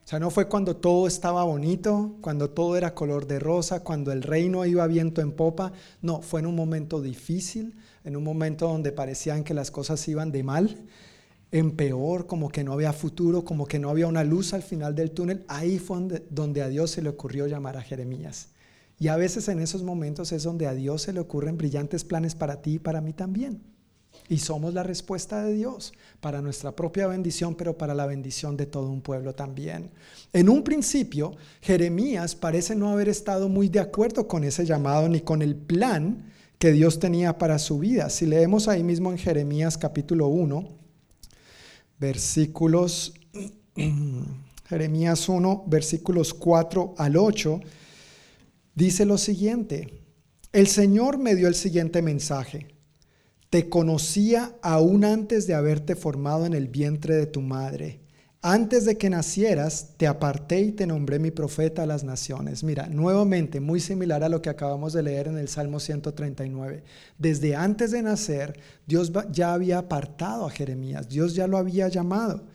O sea, no fue cuando todo estaba bonito, cuando todo era color de rosa, cuando el reino iba viento en popa. No, fue en un momento difícil, en un momento donde parecían que las cosas iban de mal, en peor, como que no había futuro, como que no había una luz al final del túnel. Ahí fue donde, donde a Dios se le ocurrió llamar a Jeremías. Y a veces en esos momentos es donde a Dios se le ocurren brillantes planes para ti y para mí también. Y somos la respuesta de Dios para nuestra propia bendición, pero para la bendición de todo un pueblo también. En un principio, Jeremías parece no haber estado muy de acuerdo con ese llamado ni con el plan que Dios tenía para su vida. Si leemos ahí mismo en Jeremías capítulo 1, versículos, Jeremías 1, versículos 4 al 8, dice lo siguiente, el Señor me dio el siguiente mensaje. Te conocía aún antes de haberte formado en el vientre de tu madre. Antes de que nacieras, te aparté y te nombré mi profeta a las naciones. Mira, nuevamente, muy similar a lo que acabamos de leer en el Salmo 139. Desde antes de nacer, Dios ya había apartado a Jeremías, Dios ya lo había llamado.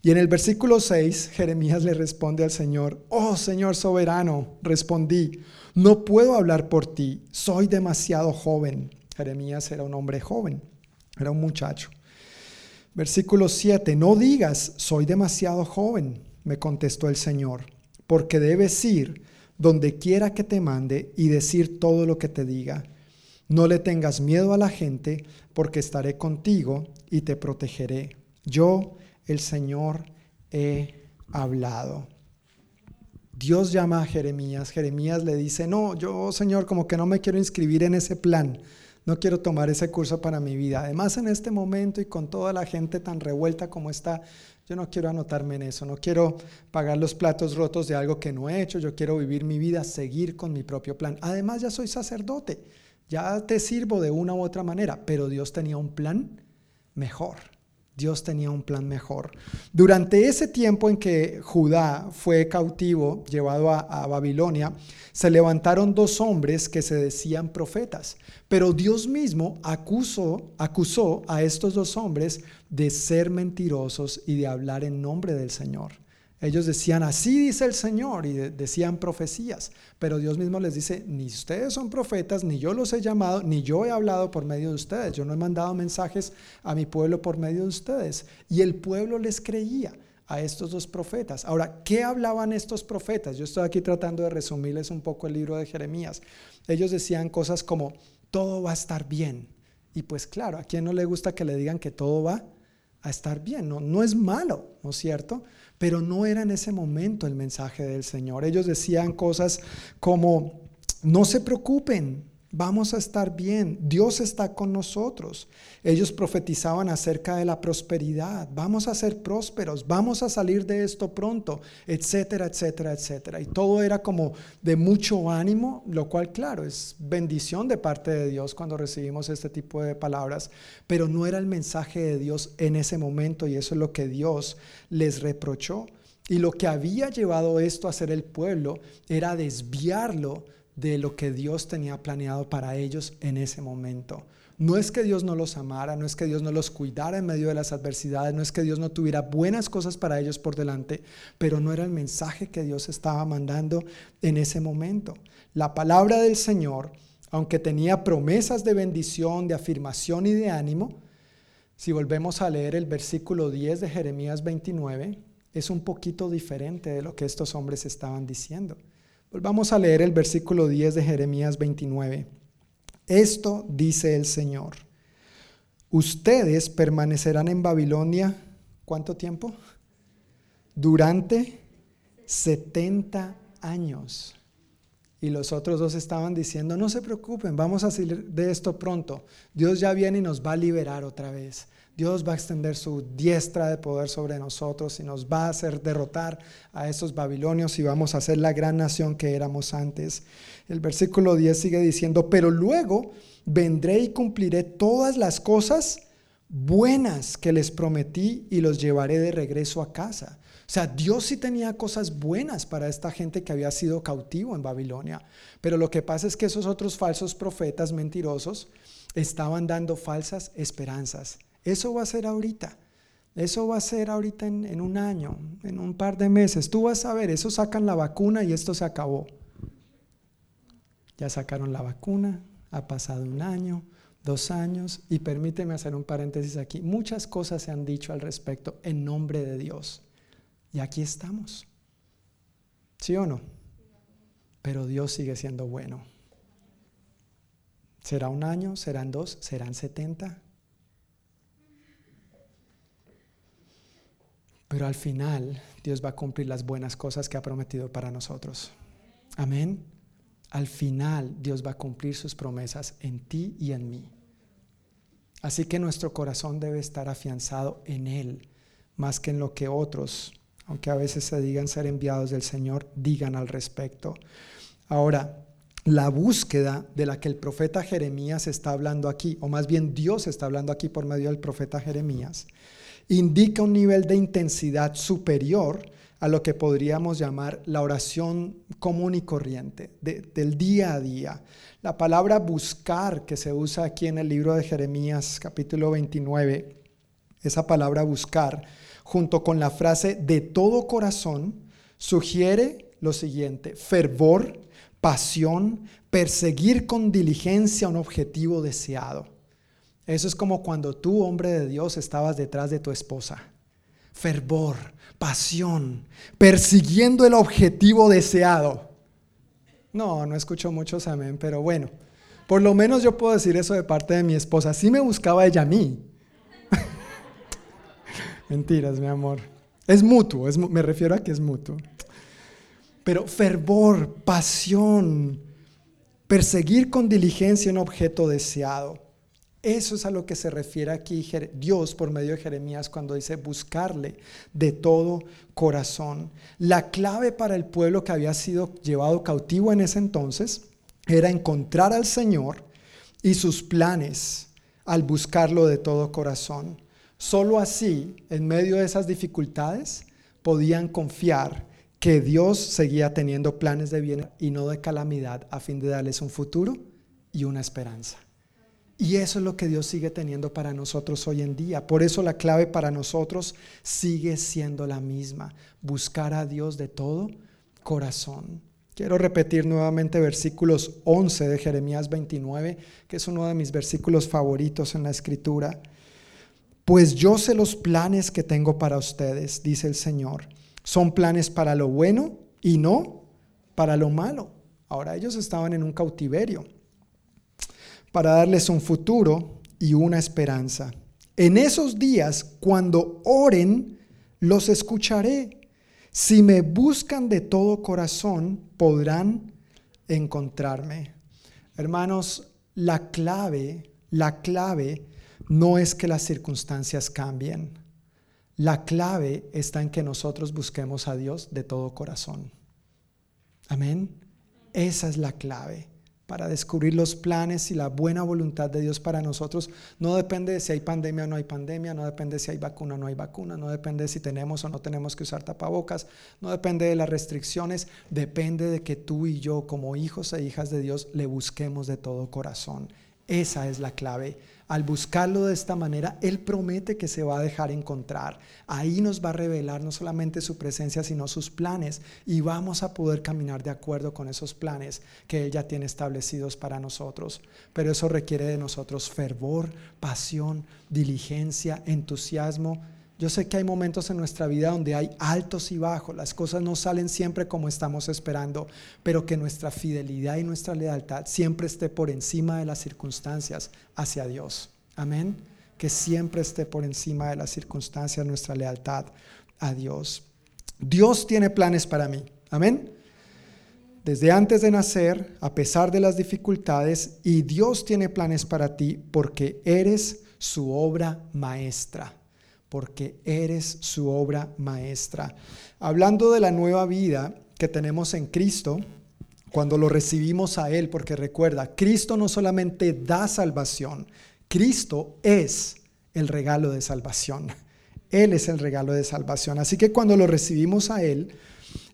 Y en el versículo 6, Jeremías le responde al Señor, oh Señor soberano, respondí, no puedo hablar por ti, soy demasiado joven. Jeremías era un hombre joven, era un muchacho. Versículo 7, no digas, soy demasiado joven, me contestó el Señor, porque debes ir donde quiera que te mande y decir todo lo que te diga. No le tengas miedo a la gente, porque estaré contigo y te protegeré. Yo, el Señor, he hablado. Dios llama a Jeremías. Jeremías le dice, no, yo, Señor, como que no me quiero inscribir en ese plan no quiero tomar ese curso para mi vida. Además, en este momento y con toda la gente tan revuelta como está, yo no quiero anotarme en eso, no quiero pagar los platos rotos de algo que no he hecho, yo quiero vivir mi vida, seguir con mi propio plan. Además, ya soy sacerdote. Ya te sirvo de una u otra manera, pero Dios tenía un plan mejor. Dios tenía un plan mejor. Durante ese tiempo en que Judá fue cautivo, llevado a, Babilonia, se levantaron dos hombres que se decían profetas, pero Dios mismo acusó, acusó a estos dos hombres de ser mentirosos y de hablar en nombre del Señor. Ellos decían, así dice el Señor, y decían profecías, pero Dios mismo les dice, ni ustedes son profetas, ni yo los he llamado, ni yo he hablado por medio de ustedes, yo no he mandado mensajes a mi pueblo por medio de ustedes. Y el pueblo les creía a estos dos profetas. Ahora, ¿qué hablaban estos profetas? Yo estoy aquí tratando de resumirles un poco el libro de Jeremías. Ellos decían cosas como, todo va a estar bien. Y pues claro, ¿a quién no le gusta que le digan que todo va a estar bien? No, no es malo, ¿no es cierto? Pero no era en ese momento el mensaje del Señor. Ellos decían cosas como, no se preocupen, vamos a estar bien, Dios está con nosotros. Ellos profetizaban acerca de la prosperidad, vamos a ser prósperos, vamos a salir de esto pronto, etcétera, etcétera, etcétera. Y todo era como de mucho ánimo, lo cual claro, es bendición de parte de Dios cuando recibimos este tipo de palabras, pero no era el mensaje de Dios en ese momento y eso es lo que Dios les reprochó. Y lo que había llevado esto a ser el pueblo era desviarlo de lo que Dios tenía planeado para ellos en ese momento. No es que Dios no los amara, no es que Dios no los cuidara en medio de las adversidades, no es que Dios no tuviera buenas cosas para ellos por delante, pero no era el mensaje que Dios estaba mandando en ese momento. La palabra del Señor, aunque tenía promesas de bendición, de afirmación y de ánimo, si volvemos a leer el versículo 10 de Jeremías 29, es un poquito diferente de lo que estos hombres estaban diciendo. Volvamos a leer el versículo 10 de Jeremías 29. Esto dice el Señor. Ustedes permanecerán en Babilonia, ¿cuánto tiempo? Durante 70 años. Y los otros dos estaban diciendo, no se preocupen, vamos a salir de esto pronto. Dios ya viene y nos va a liberar otra vez. Dios va a extender su diestra de poder sobre nosotros y nos va a hacer derrotar a esos babilonios y vamos a ser la gran nación que éramos antes. El versículo 10 sigue diciendo, pero luego vendré y cumpliré todas las cosas buenas que les prometí y los llevaré de regreso a casa. O sea, Dios sí tenía cosas buenas para esta gente que había sido cautivo en Babilonia. Pero lo que pasa es que esos otros falsos profetas mentirosos estaban dando falsas esperanzas eso va a ser ahorita. Eso va a ser ahorita en, un año, en un par de meses. Tú vas a ver, eso sacan la vacuna y esto se acabó. Ya sacaron la vacuna, ha pasado un año, dos años, y permíteme hacer un paréntesis aquí. Muchas cosas se han dicho al respecto en nombre de Dios. Y aquí estamos. ¿Sí o no? Pero Dios sigue siendo bueno. ¿Será un año? ¿Serán dos? ¿Serán setenta? Pero al final Dios va a cumplir las buenas cosas que ha prometido para nosotros. Amén. Al final Dios va a cumplir sus promesas en ti y en mí. Así que nuestro corazón debe estar afianzado en Él, más que en lo que otros, aunque a veces se digan ser enviados del Señor, digan al respecto. Ahora, la búsqueda de la que el profeta Jeremías está hablando aquí, o más bien Dios está hablando aquí por medio del profeta Jeremías, indica un nivel de intensidad superior a lo que podríamos llamar la oración común y corriente, del día a día. La palabra buscar que se usa aquí en el libro de Jeremías capítulo 29, esa palabra buscar, junto con la frase de todo corazón, sugiere lo siguiente, fervor, pasión, perseguir con diligencia un objetivo deseado. Eso es como cuando tú, hombre de Dios, estabas detrás de tu esposa. Fervor, pasión, persiguiendo el objetivo deseado. No, no escucho muchos amén, pero bueno, por lo menos yo puedo decir eso de parte de mi esposa. Sí me buscaba ella a mí. Mentiras, mi amor. Es mutuo, me refiero a que es mutuo. Pero fervor, pasión, perseguir con diligencia un objeto deseado. Eso es a lo que se refiere aquí Dios por medio de Jeremías cuando dice buscarle de todo corazón. La clave para el pueblo que había sido llevado cautivo en ese entonces era encontrar al Señor y sus planes al buscarlo de todo corazón. Solo así, en medio de esas dificultades, podían confiar que Dios seguía teniendo planes de bien y no de calamidad a fin de darles un futuro y una esperanza. Y eso es lo que Dios sigue teniendo para nosotros hoy en día. Por eso la clave para nosotros sigue siendo la misma, buscar a Dios de todo corazón. Quiero repetir nuevamente versículos 11 de Jeremías 29, que es uno de mis versículos favoritos en la escritura. Pues yo sé los planes que tengo para ustedes, dice el Señor son planes para lo bueno y no para lo malo. Ahora ellos estaban en un cautiverio para darles un futuro y una esperanza. En esos días, cuando oren, los escucharé. Si me buscan de todo corazón, podrán encontrarme. Hermanos, la clave, la clave no es que las circunstancias cambien. La clave está en que nosotros busquemos a Dios de todo corazón. Amén. Esa es la clave para descubrir los planes y la buena voluntad de Dios para nosotros. No depende de si hay pandemia o no hay pandemia, no depende de si hay vacuna o no hay vacuna, no depende de si tenemos o no tenemos que usar tapabocas, no depende de las restricciones, depende de que tú y yo como hijos e hijas de Dios le busquemos de todo corazón. Esa es la clave al buscarlo de esta manera, Él promete que se va a dejar encontrar. Ahí nos va a revelar no solamente su presencia, sino sus planes y vamos a poder caminar de acuerdo con esos planes que Él ya tiene establecidos para nosotros. Pero eso requiere de nosotros fervor, pasión, diligencia, entusiasmo yo sé que hay momentos en nuestra vida donde hay altos y bajos, las cosas no salen siempre como estamos esperando, pero que nuestra fidelidad y nuestra lealtad siempre esté por encima de las circunstancias hacia Dios. Amén. Que siempre esté por encima de las circunstancias nuestra lealtad a Dios. Dios tiene planes para mí. Amén. Desde antes de nacer, a pesar de las dificultades, y Dios tiene planes para ti porque eres su obra maestra porque eres su obra maestra. Hablando de la nueva vida que tenemos en Cristo, cuando lo recibimos a Él, porque recuerda, Cristo no solamente da salvación, Cristo es el regalo de salvación. Él es el regalo de salvación. Así que cuando lo recibimos a Él,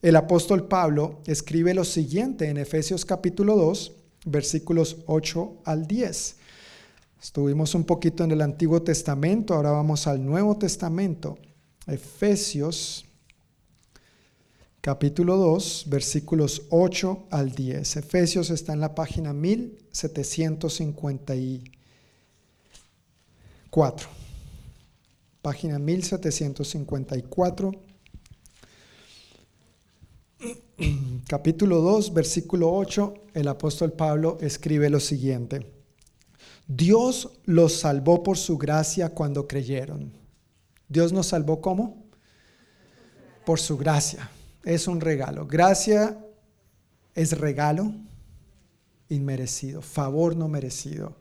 el apóstol Pablo escribe lo siguiente en Efesios capítulo 2, versículos 8 al 10. Estuvimos un poquito en el Antiguo Testamento, ahora vamos al Nuevo Testamento. Efesios capítulo 2, versículos 8 al 10. Efesios está en la página 1754. Página 1754. Capítulo 2, versículo 8, el apóstol Pablo escribe lo siguiente. Dios los salvó por su gracia cuando creyeron. Dios nos salvó ¿cómo? Por su gracia. Es un regalo. Gracia es regalo inmerecido, favor no merecido.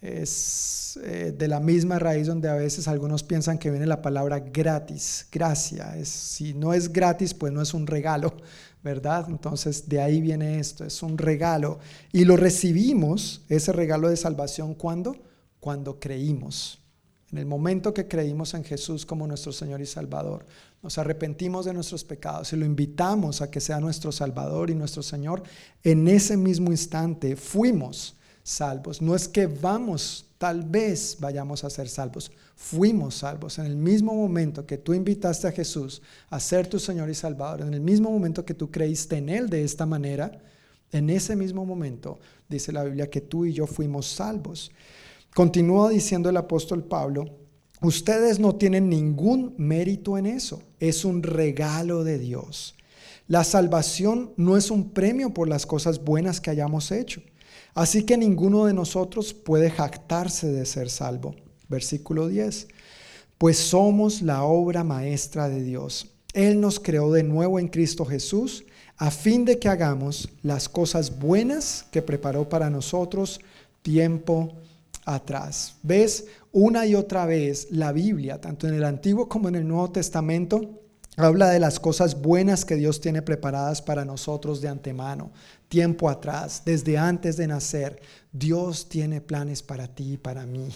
Es eh, de la misma raíz donde a veces algunos piensan que viene la palabra gratis, gracia. Es, si no es gratis, pues no es un regalo, ¿verdad? Entonces de ahí viene esto, es un regalo. Y lo recibimos, ese regalo de salvación, ¿cuándo? Cuando creímos. En el momento que creímos en Jesús como nuestro Señor y Salvador, nos arrepentimos de nuestros pecados y lo invitamos a que sea nuestro Salvador y nuestro Señor, en ese mismo instante fuimos salvos. No es que vamos, tal vez vayamos a ser salvos, fuimos salvos en el mismo momento que tú invitaste a Jesús a ser tu Señor y Salvador, en el mismo momento que tú creíste en Él de esta manera, en ese mismo momento dice la Biblia que tú y yo fuimos salvos. Continúa diciendo el apóstol Pablo, ustedes no tienen ningún mérito en eso, es un regalo de Dios. La salvación no es un premio por las cosas buenas que hayamos hecho. Así que ninguno de nosotros puede jactarse de ser salvo. Versículo 10. Pues somos la obra maestra de Dios. Él nos creó de nuevo en Cristo Jesús a fin de que hagamos las cosas buenas que preparó para nosotros tiempo atrás. ¿Ves? Una y otra vez la Biblia, tanto en el Antiguo como en el Nuevo Testamento, Habla de las cosas buenas que Dios tiene preparadas para nosotros de antemano, tiempo atrás, desde antes de nacer. Dios tiene planes para ti y para mí.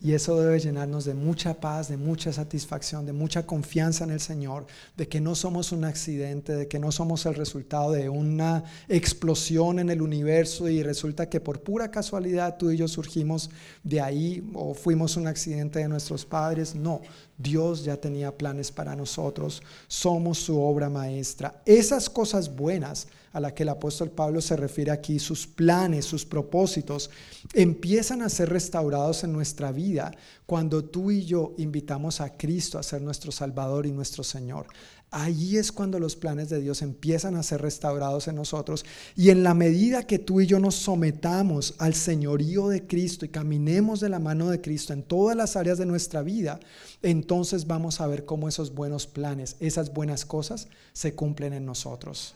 Y eso debe llenarnos de mucha paz, de mucha satisfacción, de mucha confianza en el Señor, de que no somos un accidente, de que no somos el resultado de una explosión en el universo y resulta que por pura casualidad tú y yo surgimos de ahí o fuimos un accidente de nuestros padres. No, Dios ya tenía planes para nosotros, somos su obra maestra. Esas cosas buenas a las que el apóstol Pablo se refiere aquí, sus planes, sus propósitos, empiezan a ser restaurados en nuestra vida cuando tú y yo invitamos a Cristo a ser nuestro Salvador y nuestro Señor. Allí es cuando los planes de Dios empiezan a ser restaurados en nosotros. Y en la medida que tú y yo nos sometamos al señorío de Cristo y caminemos de la mano de Cristo en todas las áreas de nuestra vida, entonces vamos a ver cómo esos buenos planes, esas buenas cosas se cumplen en nosotros.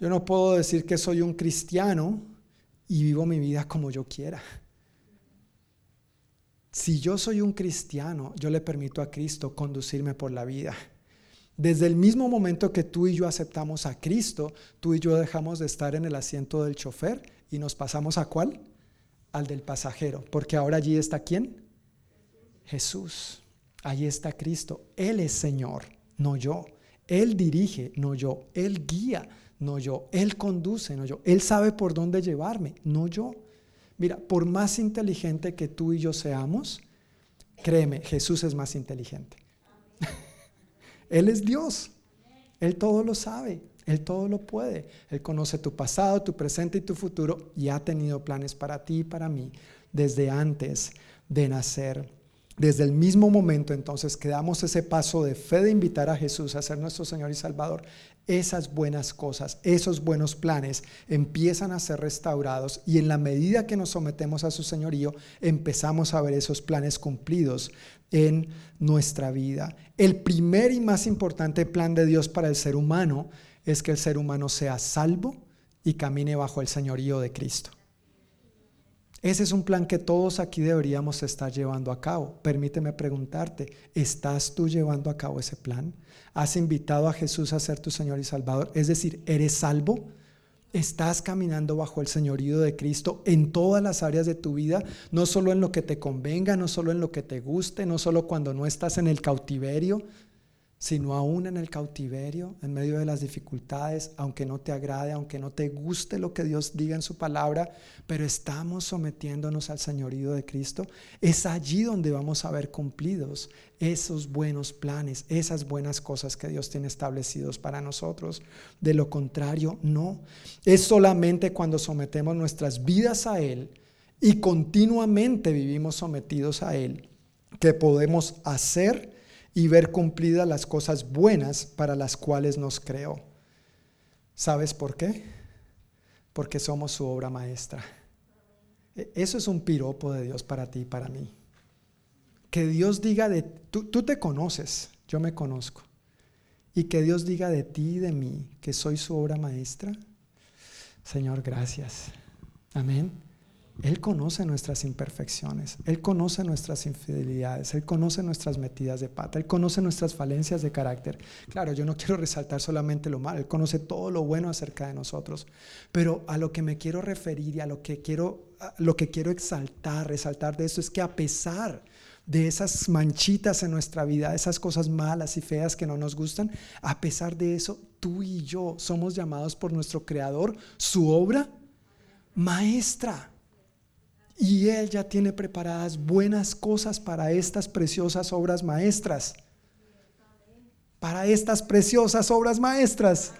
Yo no puedo decir que soy un cristiano y vivo mi vida como yo quiera. Si yo soy un cristiano, yo le permito a Cristo conducirme por la vida. Desde el mismo momento que tú y yo aceptamos a Cristo, tú y yo dejamos de estar en el asiento del chofer y nos pasamos a cuál? Al del pasajero, porque ahora allí está quién? Jesús. Allí está Cristo. Él es Señor, no yo. Él dirige, no yo. Él guía, no yo. Él conduce, no yo. Él sabe por dónde llevarme, no yo. Mira, por más inteligente que tú y yo seamos, créeme, Jesús es más inteligente. Él es Dios. Él todo lo sabe. Él todo lo puede. Él conoce tu pasado, tu presente y tu futuro y ha tenido planes para ti y para mí desde antes de nacer. Desde el mismo momento entonces que damos ese paso de fe de invitar a Jesús a ser nuestro Señor y Salvador, esas buenas cosas, esos buenos planes empiezan a ser restaurados y en la medida que nos sometemos a su señorío, empezamos a ver esos planes cumplidos en nuestra vida. El primer y más importante plan de Dios para el ser humano es que el ser humano sea salvo y camine bajo el señorío de Cristo. Ese es un plan que todos aquí deberíamos estar llevando a cabo. Permíteme preguntarte, ¿estás tú llevando a cabo ese plan? ¿Has invitado a Jesús a ser tu Señor y Salvador? Es decir, ¿eres salvo? Estás caminando bajo el señorío de Cristo en todas las áreas de tu vida, no solo en lo que te convenga, no solo en lo que te guste, no solo cuando no estás en el cautiverio, sino aún en el cautiverio, en medio de las dificultades, aunque no te agrade, aunque no te guste lo que Dios diga en su palabra, pero estamos sometiéndonos al señorío de Cristo, es allí donde vamos a ver cumplidos esos buenos planes, esas buenas cosas que Dios tiene establecidos para nosotros. De lo contrario, no. Es solamente cuando sometemos nuestras vidas a Él y continuamente vivimos sometidos a Él que podemos hacer y ver cumplidas las cosas buenas para las cuales nos creó. ¿Sabes por qué? Porque somos su obra maestra. E, eso es un piropo de Dios para ti y para mí. Que Dios diga de tú, tú te conoces, yo me conozco. Y que Dios diga de ti y de mí que soy su obra maestra. Señor, gracias. Amén. Él conoce nuestras imperfecciones, Él conoce nuestras infidelidades, Él conoce nuestras metidas de pata, Él conoce nuestras falencias de carácter. Claro, yo no quiero resaltar solamente lo malo, Él conoce todo lo bueno acerca de nosotros, pero a lo que me quiero referir y a lo que quiero, lo que quiero exaltar, resaltar de esto es que a pesar de esas manchitas en nuestra vida, esas cosas malas y feas que no nos gustan, a pesar de eso, tú y yo somos llamados por nuestro Creador, su obra maestra. Y Él ya tiene preparadas buenas cosas para estas preciosas obras maestras. Para estas preciosas obras maestras.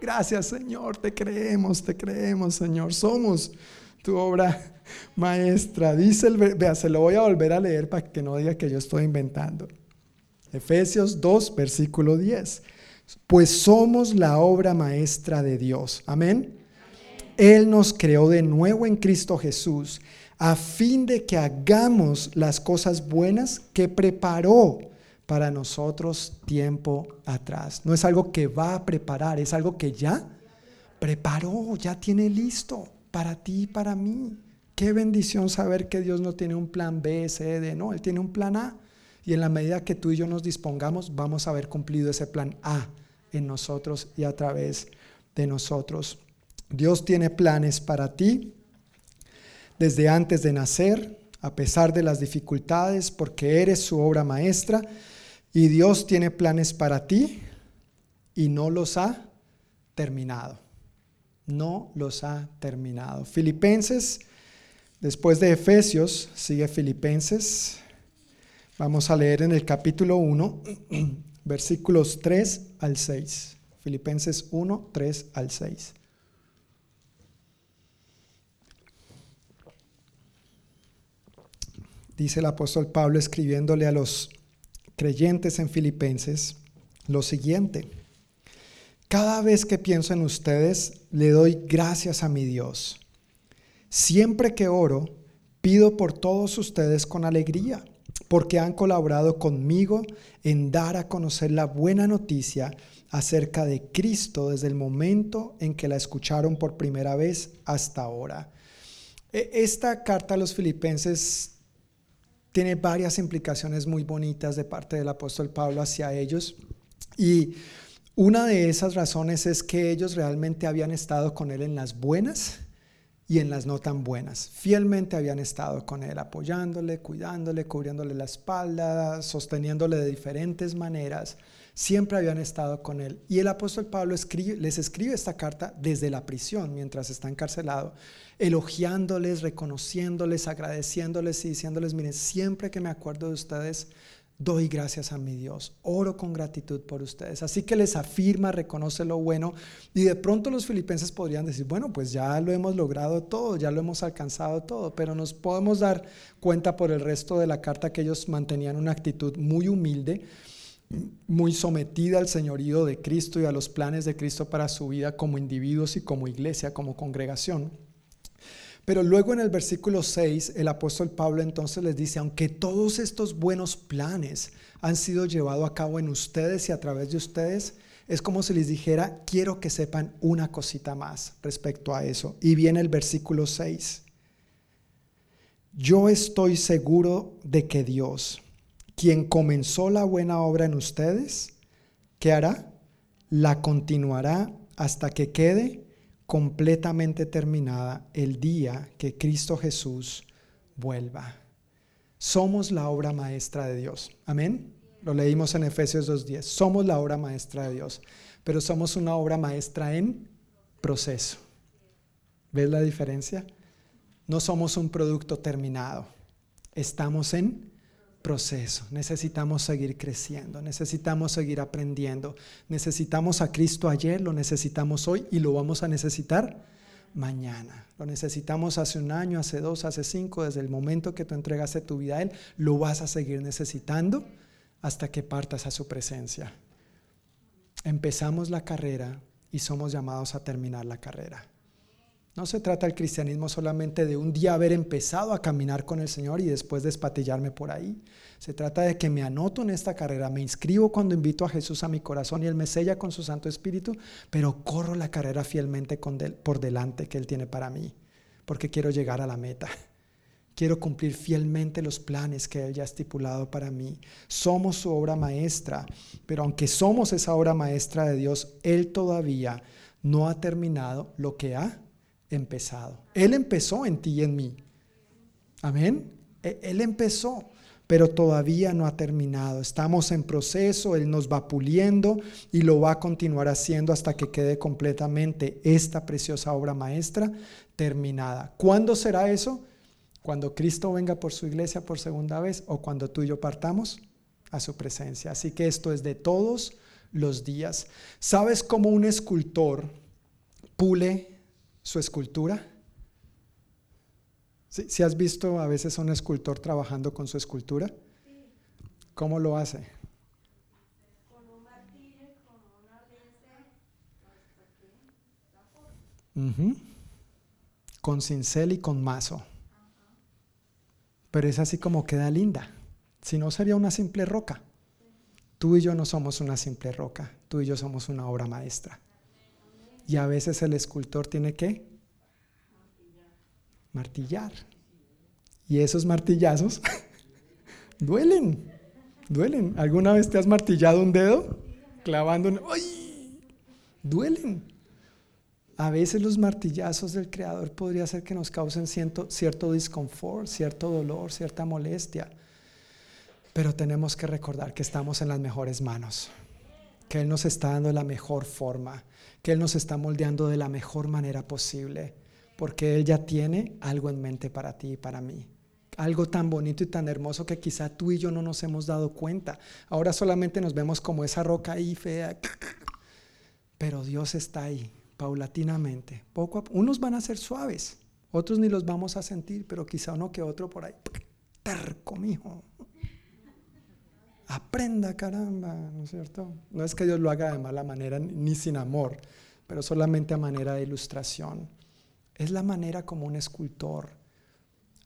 Gracias Señor, te creemos, te creemos Señor. Somos tu obra maestra. Dice el, vea, se lo voy a volver a leer para que no diga que yo estoy inventando. Efesios 2, versículo 10. Pues somos la obra maestra de Dios. Amén. Él nos creó de nuevo en Cristo Jesús a fin de que hagamos las cosas buenas que preparó para nosotros tiempo atrás. No es algo que va a preparar, es algo que ya preparó, ya tiene listo para ti y para mí. Qué bendición saber que Dios no tiene un plan B, C, D, no, Él tiene un plan A Y en la medida que tú y yo nos dispongamos, vamos a haber cumplido ese plan A en nosotros y a través de nosotros. Dios tiene planes para ti desde antes de nacer, a pesar de las dificultades, porque eres su obra maestra. Y Dios tiene planes para ti y no los ha terminado. No los ha terminado. Filipenses, después de Efesios, sigue Filipenses. Vamos a leer en el capítulo 1, versículos 3 al 6. Filipenses 1, 3 al 6. Dice el apóstol Pablo escribiéndole a los creyentes en Filipenses lo siguiente. Cada vez que pienso en ustedes, le doy gracias a mi Dios. Siempre que oro, pido por todos ustedes con alegría, porque han colaborado conmigo en dar a conocer la buena noticia acerca de Cristo desde el momento en que la escucharon por primera vez hasta ahora. E, esta carta a los filipenses tiene varias implicaciones muy bonitas de parte del apóstol Pablo hacia ellos y una de esas razones es que ellos realmente habían estado con él en las buenas y en las no tan buenas. Fielmente habían estado con él, apoyándole, cuidándole, cubriéndole la espalda, sosteniéndole de diferentes maneras. Siempre habían estado con él. Y el apóstol Pablo les escribe esta carta desde la prisión, mientras está encarcelado, elogiándoles, reconociéndoles, agradeciéndoles y diciéndoles, miren, siempre que me acuerdo de ustedes, doy gracias a mi Dios, oro con gratitud por ustedes. Así que les afirma, reconoce lo bueno y de pronto los filipenses podrían decir, bueno, pues ya lo hemos logrado todo, ya lo hemos alcanzado todo, pero nos podemos dar cuenta por el resto de la carta que ellos mantenían una actitud muy humilde, muy sometida al señorío de Cristo y a los planes de Cristo para su vida como individuos y como iglesia, como congregación. Pero luego en el versículo 6, el apóstol Pablo entonces les dice, aunque todos estos buenos planes han sido llevados a cabo en ustedes y a través de ustedes, es como si les dijera, quiero que sepan una cosita más respecto a eso. Y viene el versículo 6. Yo estoy seguro de que Dios, quien comenzó la buena obra en ustedes, ¿qué hará? La continuará hasta que quede completamente terminada el día que Cristo Jesús vuelva. Somos la obra maestra de Dios. Amén. Lo leímos en Efesios 2.10. Somos la obra maestra de Dios, pero somos una obra maestra en proceso. ¿Ves la diferencia? No somos un producto terminado. Estamos en Necesitamos seguir creciendo, necesitamos seguir aprendiendo. Necesitamos a Cristo ayer, lo necesitamos hoy y lo vamos a necesitar mañana. Lo necesitamos hace un año, hace dos, hace cinco, desde el momento que tú entregaste tu vida a Él, lo vas a seguir necesitando hasta que partas a su presencia. Empezamos la carrera y somos llamados a terminar la carrera. No se trata el cristianismo solamente de un día haber empezado a caminar con el Señor y después despatillarme por ahí. Se trata de que me anoto en esta carrera, me inscribo cuando invito a Jesús a mi corazón y Él me sella con su Santo Espíritu, pero corro la carrera fielmente por delante que Él tiene para mí, porque quiero llegar a la meta. Quiero cumplir fielmente los planes que Él ya ha estipulado para mí. Somos su obra maestra, pero aunque somos esa obra maestra de Dios, Él todavía no ha terminado lo que ha empezado. Él empezó en ti y en mí. Amén. E, él empezó, pero todavía no ha terminado. Estamos en proceso, Él nos va puliendo y lo va a continuar haciendo hasta que quede completamente esta preciosa obra maestra terminada. ¿Cuándo será eso? Cuando Cristo venga por su iglesia por segunda vez o cuando tú y yo partamos a su presencia. Así que esto es de todos los días. ¿Sabes cómo un escultor pule su escultura. Si has visto a veces a un escultor trabajando con su escultura? ¿Cómo lo hace? Con un martillo, con una Con cincel y con mazo. Pero es así como queda linda. Si no sería una simple roca. Tú y yo no somos una simple roca. Tú y yo somos una obra maestra. Y a veces el escultor tiene que martillar. Y esos martillazos duelen. duelen. ¿Alguna vez te has martillado un dedo? Clavando un... ¡Ay! Duelen. A veces los martillazos del Creador podría ser que nos causen cierto, cierto disconfort, cierto dolor, cierta molestia. Pero tenemos que recordar que estamos en las mejores manos, que Él nos está dando la mejor forma, que Él nos está moldeando de la mejor manera posible, porque Él ya tiene algo en mente para ti y para mí algo tan bonito y tan hermoso que quizá tú y yo no nos hemos dado cuenta. Ahora solamente nos vemos como esa roca ahí fea. Pero Dios está ahí, paulatinamente. Poco a, unos van a ser suaves, otros ni los vamos a sentir, pero quizá uno que otro por ahí. Terco, mijo. Aprenda, caramba, ¿no es cierto? No es que Dios lo haga de mala manera ni sin amor, pero solamente a manera de ilustración. Es la manera como un escultor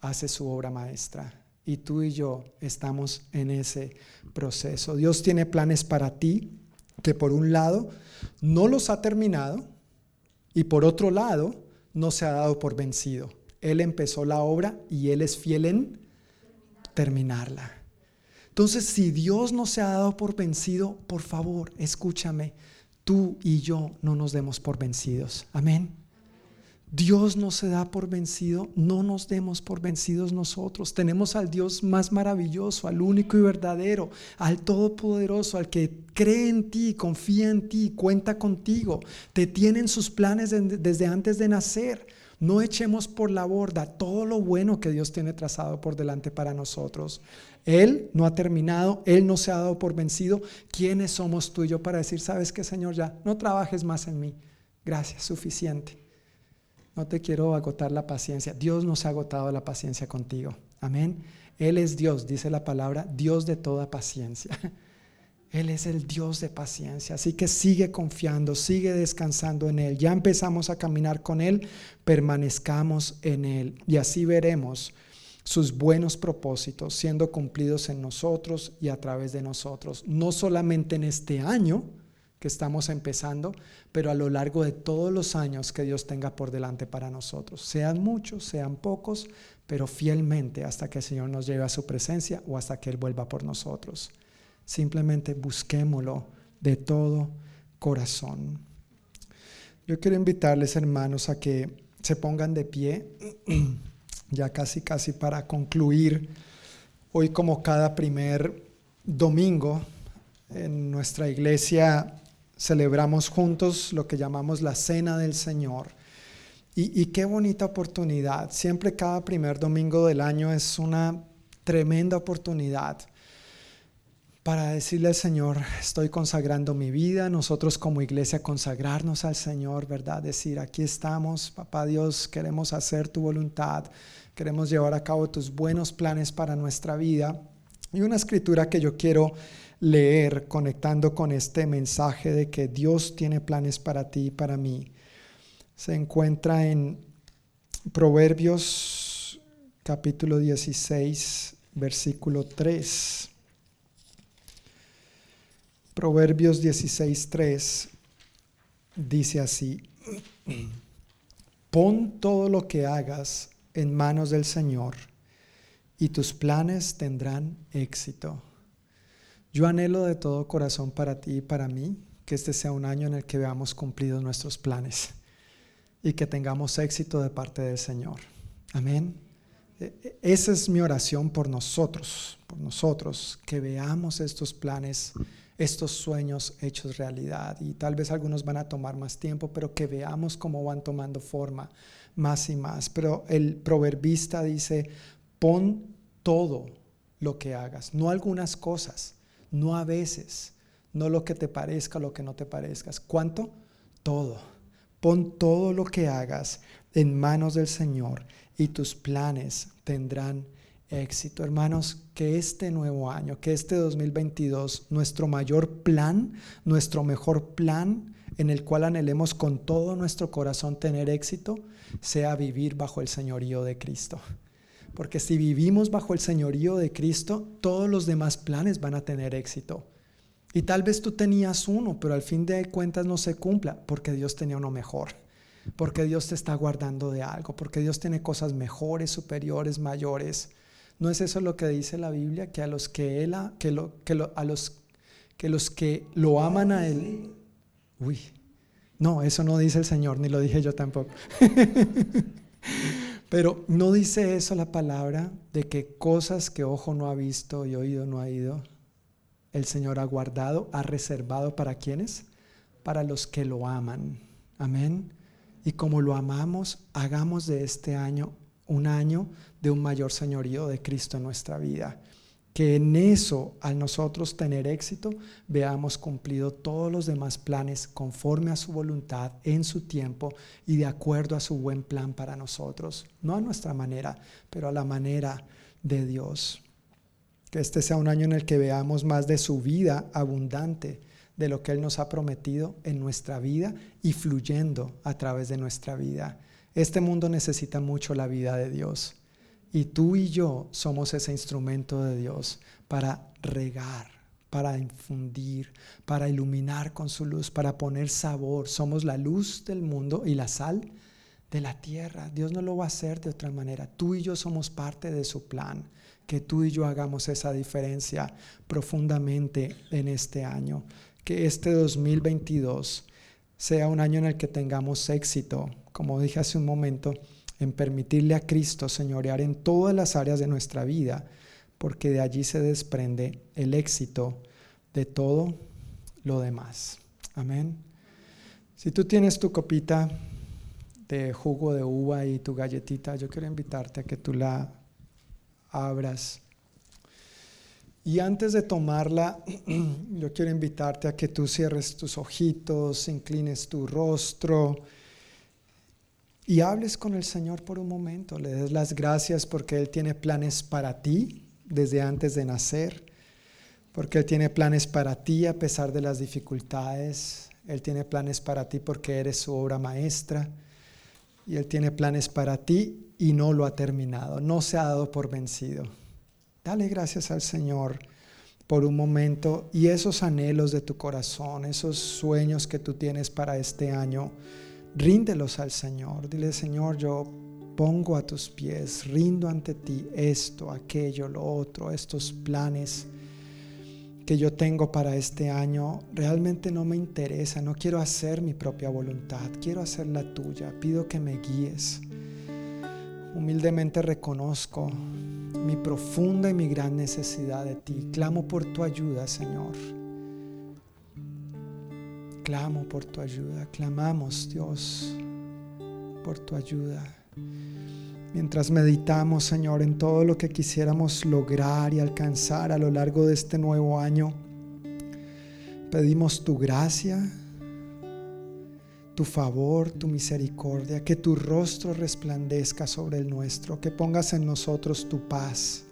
hace su obra maestra. Y tú y yo estamos en ese proceso. Dios tiene planes para ti que por un lado no los ha terminado y por otro lado no se ha dado por vencido. Él empezó la obra y Él es fiel en terminarla. Entonces, si Dios no se ha dado por vencido, por favor, escúchame, tú y yo no nos demos por vencidos. Amén. Dios no se da por vencido, no nos demos por vencidos nosotros. Tenemos al Dios más maravilloso, al único y verdadero, al todopoderoso, al que cree en ti, confía en ti, cuenta contigo, te tienen sus planes desde antes de nacer. No echemos por la borda todo lo bueno que Dios tiene trazado por delante para nosotros. Él no ha terminado, Él no se ha dado por vencido. ¿Quiénes somos tú y yo para decir, sabes qué, Señor, ya no trabajes más en mí? Gracias, suficiente. No te quiero agotar la paciencia. Dios nos ha agotado la paciencia contigo. Amén. Él es Dios, dice la palabra, Dios de toda paciencia. Él es el Dios de paciencia. Así que sigue confiando, sigue descansando en Él. Ya empezamos a caminar con Él, permanezcamos en Él. Y así veremos sus buenos propósitos siendo cumplidos en nosotros y a través de nosotros. No solamente en este año, que estamos empezando, pero a lo largo de todos los años que Dios tenga por delante para nosotros. Sean muchos, sean pocos, pero fielmente hasta que el Señor nos lleve a su presencia o hasta que Él vuelva por nosotros. Simplemente busquémoslo de todo corazón. Yo quiero invitarles, hermanos, a que se pongan de pie, ya casi, casi para concluir. Hoy como cada primer domingo en nuestra iglesia celebramos juntos lo que llamamos la Cena del Señor. Y, qué bonita oportunidad. Siempre cada primer domingo del año es una tremenda oportunidad para decirle al Señor, estoy consagrando mi vida, nosotros como iglesia consagrarnos al Señor, ¿verdad? Decir, aquí estamos, papá Dios, queremos hacer tu voluntad, queremos llevar a cabo tus buenos planes para nuestra vida. Y una escritura que yo quiero leer conectando con este mensaje de que Dios tiene planes para ti y para mí. Se encuentra en Proverbios capítulo 16, versículo 3. Proverbios 16, 3 dice así, pon todo lo que hagas en manos del Señor y tus planes tendrán éxito. Yo anhelo de todo corazón para ti y para mí que este sea un año en el que veamos cumplidos nuestros planes y que tengamos éxito de parte del Señor. Amén. E, e, esa es mi oración por nosotros, por nosotros, que veamos estos planes, estos sueños hechos realidad. Y tal vez algunos van a tomar más tiempo, pero que veamos cómo van tomando forma más y más. Pero el proverbista dice, pon todo lo que hagas, no algunas cosas no a veces, no lo que te parezca, lo que no te parezcas. ¿Cuánto? Todo. Pon todo lo que hagas en manos del Señor y tus planes tendrán éxito. Hermanos, que este nuevo año, que este 2022, nuestro mayor plan, nuestro mejor plan en el cual anhelemos con todo nuestro corazón tener éxito, sea vivir bajo el señorío de Cristo. Porque si vivimos bajo el señorío de Cristo, todos los demás planes van a tener éxito. Y tal vez tú tenías uno, pero al fin de cuentas no se cumpla, porque Dios tenía uno mejor. Porque Dios te está guardando de algo, porque Dios tiene cosas mejores, superiores, mayores. ¿No es eso lo que dice la Biblia? Que a los que él, a los que los que lo aman a él, uy, no, eso no dice el Señor, ni lo dije yo tampoco. Pero no dice eso la palabra de que cosas que ojo no ha visto y oído no ha ido, el Señor ha guardado, ha reservado para quienes? Para los que lo aman. Amén. Y como lo amamos, hagamos de este año un año de un mayor señorío de Cristo en nuestra vida. Que en eso, al nosotros tener éxito, veamos cumplido todos los demás planes conforme a su voluntad, en su tiempo y de acuerdo a su buen plan para nosotros. No a nuestra manera, pero a la manera de Dios. Que este sea un año en el que veamos más de su vida abundante, de lo que Él nos ha prometido en nuestra vida y fluyendo a través de nuestra vida. Este mundo necesita mucho la vida de Dios y tú y yo somos ese instrumento de Dios para regar, para infundir, para iluminar con su luz, para poner sabor. Somos la luz del mundo y la sal de la tierra. Dios no lo va a hacer de otra manera. Tú y yo somos parte de su plan. Que tú y yo hagamos esa diferencia profundamente en este año. Que este 2022 sea un año en el que tengamos éxito, como dije hace un momento, en permitirle a Cristo señorear en todas las áreas de nuestra vida, porque de allí se desprende el éxito de todo lo demás. Amén. Si tú tienes tu copita de jugo de uva y tu galletita, yo quiero invitarte a que tú la abras. Y antes de tomarla, yo quiero invitarte a que tú cierres tus ojitos, inclines tu rostro y hables con el Señor por un momento. Le des las gracias porque Él tiene planes para ti desde antes de nacer, porque Él tiene planes para ti a pesar de las dificultades. Él tiene planes para ti porque eres su obra maestra y Él tiene planes para ti y no lo ha terminado, no se ha dado por vencido. Dale gracias al Señor por un momento y esos anhelos de tu corazón, esos sueños que tú tienes para este año, ríndelos al Señor. Dile, Señor, yo pongo a tus pies, rindo ante ti esto, aquello, lo otro, estos planes que yo tengo para este año realmente no me interesa, no quiero hacer mi propia voluntad, quiero hacer la tuya, pido que me guíes. Humildemente reconozco mi profunda y mi gran necesidad de ti, clamo por tu ayuda, Señor. Clamo por tu ayuda, clamamos, Dios, por tu ayuda. Mientras meditamos, Señor, en todo lo que quisiéramos lograr y alcanzar a lo largo de este nuevo año, pedimos tu gracia, tu favor, tu misericordia, que tu rostro resplandezca sobre el nuestro, que pongas en nosotros tu paz.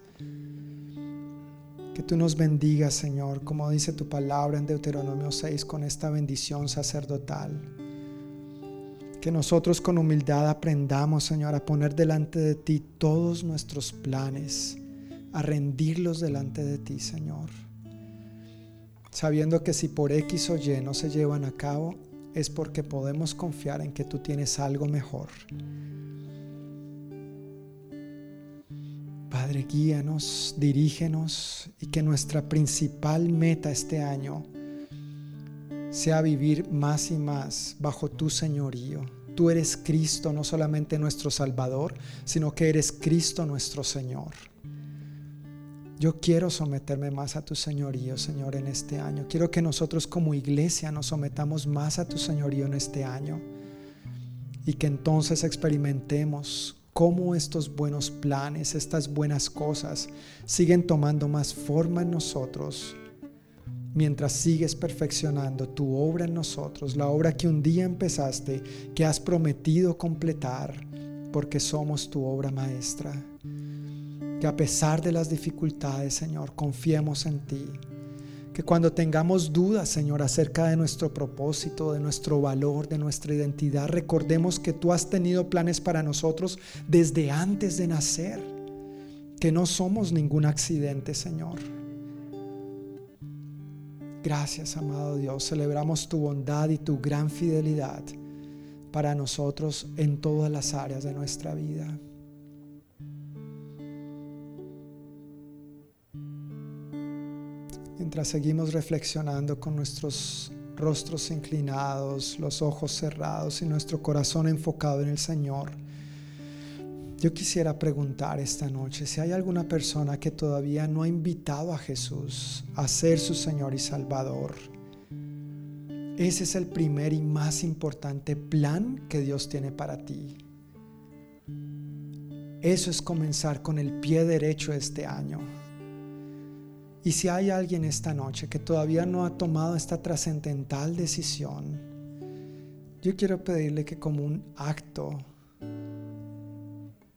Que tú nos bendigas, Señor, como dice tu palabra en Deuteronomio 6, con esta bendición sacerdotal. Que nosotros con humildad aprendamos, Señor, a poner delante de ti todos nuestros planes, a rendirlos delante de ti, Señor. Sabiendo que si por X o Y no se llevan a cabo, es porque podemos confiar en que tú tienes algo mejor. Padre, guíanos, dirígenos y que nuestra principal meta este año sea vivir más y más bajo tu señorío. Tú eres Cristo, no solamente nuestro Salvador, sino que eres Cristo nuestro Señor. Yo quiero someterme más a tu señorío, Señor, en este año. Quiero que nosotros como iglesia nos sometamos más a tu señorío en este año y que entonces experimentemos cómo estos buenos planes, estas buenas cosas siguen tomando más forma en nosotros mientras sigues perfeccionando tu obra en nosotros, la obra que un día empezaste, que has prometido completar, porque somos tu obra maestra. Que a pesar de las dificultades, Señor, confiemos en ti. Que cuando tengamos dudas, Señor, acerca de nuestro propósito, de nuestro valor, de nuestra identidad, recordemos que tú has tenido planes para nosotros desde antes de nacer. Que no somos ningún accidente, Señor Gracias, amado Dios. Celebramos tu bondad y tu gran fidelidad para nosotros en todas las áreas de nuestra vida. Mientras seguimos reflexionando con nuestros rostros inclinados, los ojos cerrados y nuestro corazón enfocado en el Señor, yo quisiera preguntar esta noche si hay alguna persona que todavía no ha invitado a Jesús a ser su Señor y Salvador. Ese es el primer y más importante plan que Dios tiene para ti. Eso es comenzar con el pie derecho este año. Y si hay alguien esta noche que todavía no ha tomado esta trascendental decisión, yo quiero pedirle que como un acto,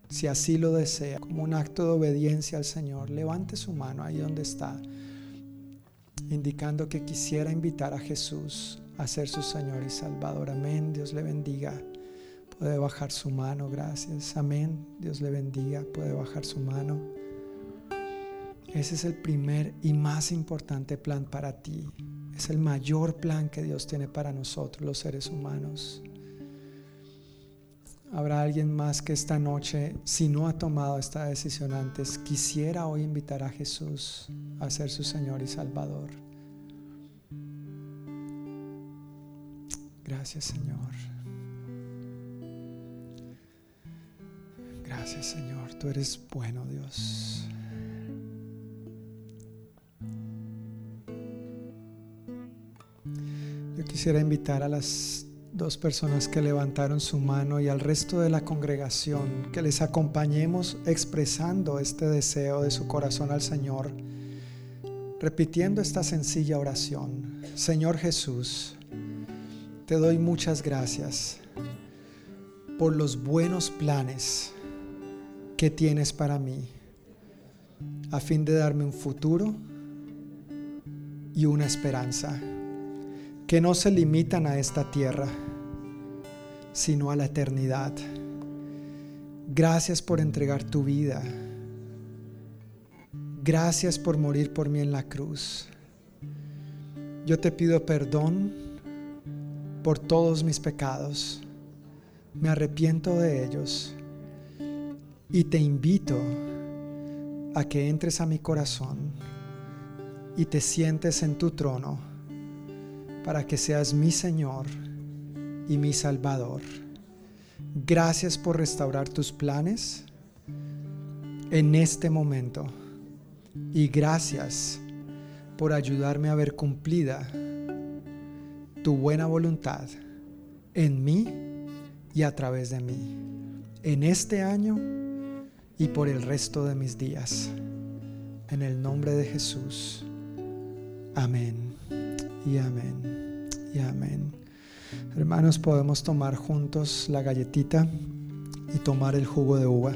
si así lo desea, como un acto de obediencia al Señor, levante su mano ahí donde está, indicando que quisiera invitar a Jesús a ser su Señor y Salvador. Amén. Dios le bendiga. Puede bajar su mano, gracias. Amén. Dios le bendiga. Puede bajar su mano. Ese es el primer y más importante plan para ti. Es el mayor plan que Dios tiene para nosotros, los seres humanos. Habrá alguien más que esta noche, si no ha tomado esta decisión antes, quisiera hoy invitar a Jesús a ser su Señor y Salvador. Gracias Señor. Gracias Señor. Tú eres bueno Dios. Yo quisiera invitar a las dos personas que levantaron su mano y al resto de la congregación que les acompañemos expresando este deseo de su corazón al Señor, repitiendo esta sencilla oración. Señor Jesús, te doy muchas gracias por los buenos planes que tienes para mí, a fin de darme un futuro y una esperanza que no se limitan a esta tierra, sino a la eternidad. Gracias por entregar tu vida. Gracias por morir por mí en la cruz. Yo te pido perdón por todos mis pecados. Me arrepiento de ellos y te invito a que entres a mi corazón y te sientes en tu trono para que seas mi Señor y mi Salvador. Gracias por restaurar tus planes en este momento y gracias por ayudarme a ver cumplida tu buena voluntad en mí y a través de mí, en este año y por el resto de mis días. En el nombre de Jesús. Amén y amén y amén. Hermanos, podemos tomar juntos la galletita y tomar el jugo de uva.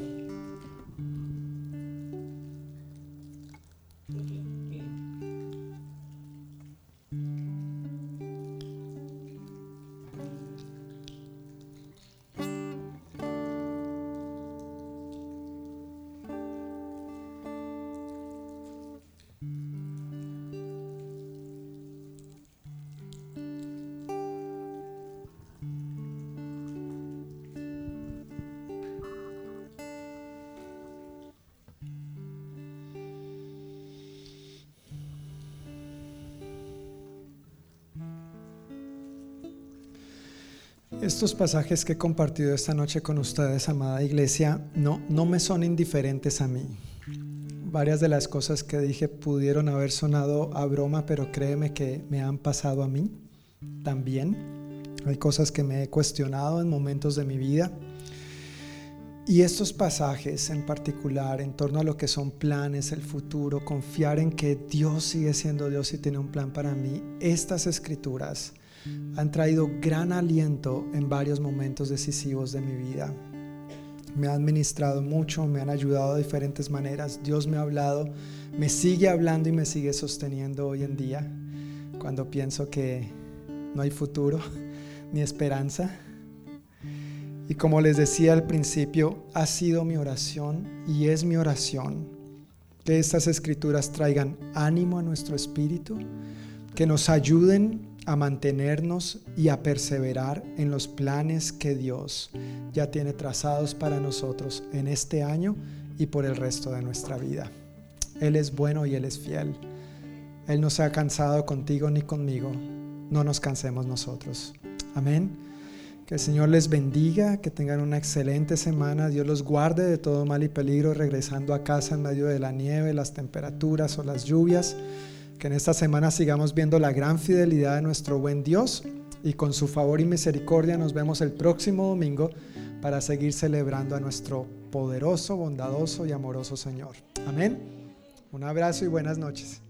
Pasajes que he compartido esta noche con ustedes, amada iglesia, no, no me son indiferentes a mí. Varias de las cosas que dije pudieron haber sonado a broma, pero créeme que me han pasado a mí también. Hay cosas que me he cuestionado en momentos de mi vida. Y estos pasajes en particular, en torno a lo que son planes, el futuro, confiar en que Dios sigue siendo Dios y tiene un plan para mí, estas escrituras han traído gran aliento en varios momentos decisivos de mi vida. Me han ministrado mucho, me han ayudado de diferentes maneras. Dios me ha hablado, me sigue hablando y me sigue sosteniendo hoy en día cuando pienso que no hay futuro ni esperanza. Y como les decía al principio, ha sido mi oración y es mi oración que estas escrituras traigan ánimo a nuestro espíritu, que nos ayuden a mantenernos y a perseverar en los planes que Dios ya tiene trazados para nosotros en este año y por el resto de nuestra vida. Él es bueno y Él es fiel. Él no se ha cansado contigo ni conmigo. No nos cansemos nosotros. Amén. Que el Señor les bendiga, que tengan una excelente semana. Dios los guarde de todo mal y peligro regresando a casa en medio de la nieve, las temperaturas o las lluvias. Que en esta semana sigamos viendo la gran fidelidad de nuestro buen Dios y con su favor y misericordia nos vemos el próximo domingo para seguir celebrando a nuestro poderoso, bondadoso y amoroso Señor. Amén. Un abrazo y buenas noches.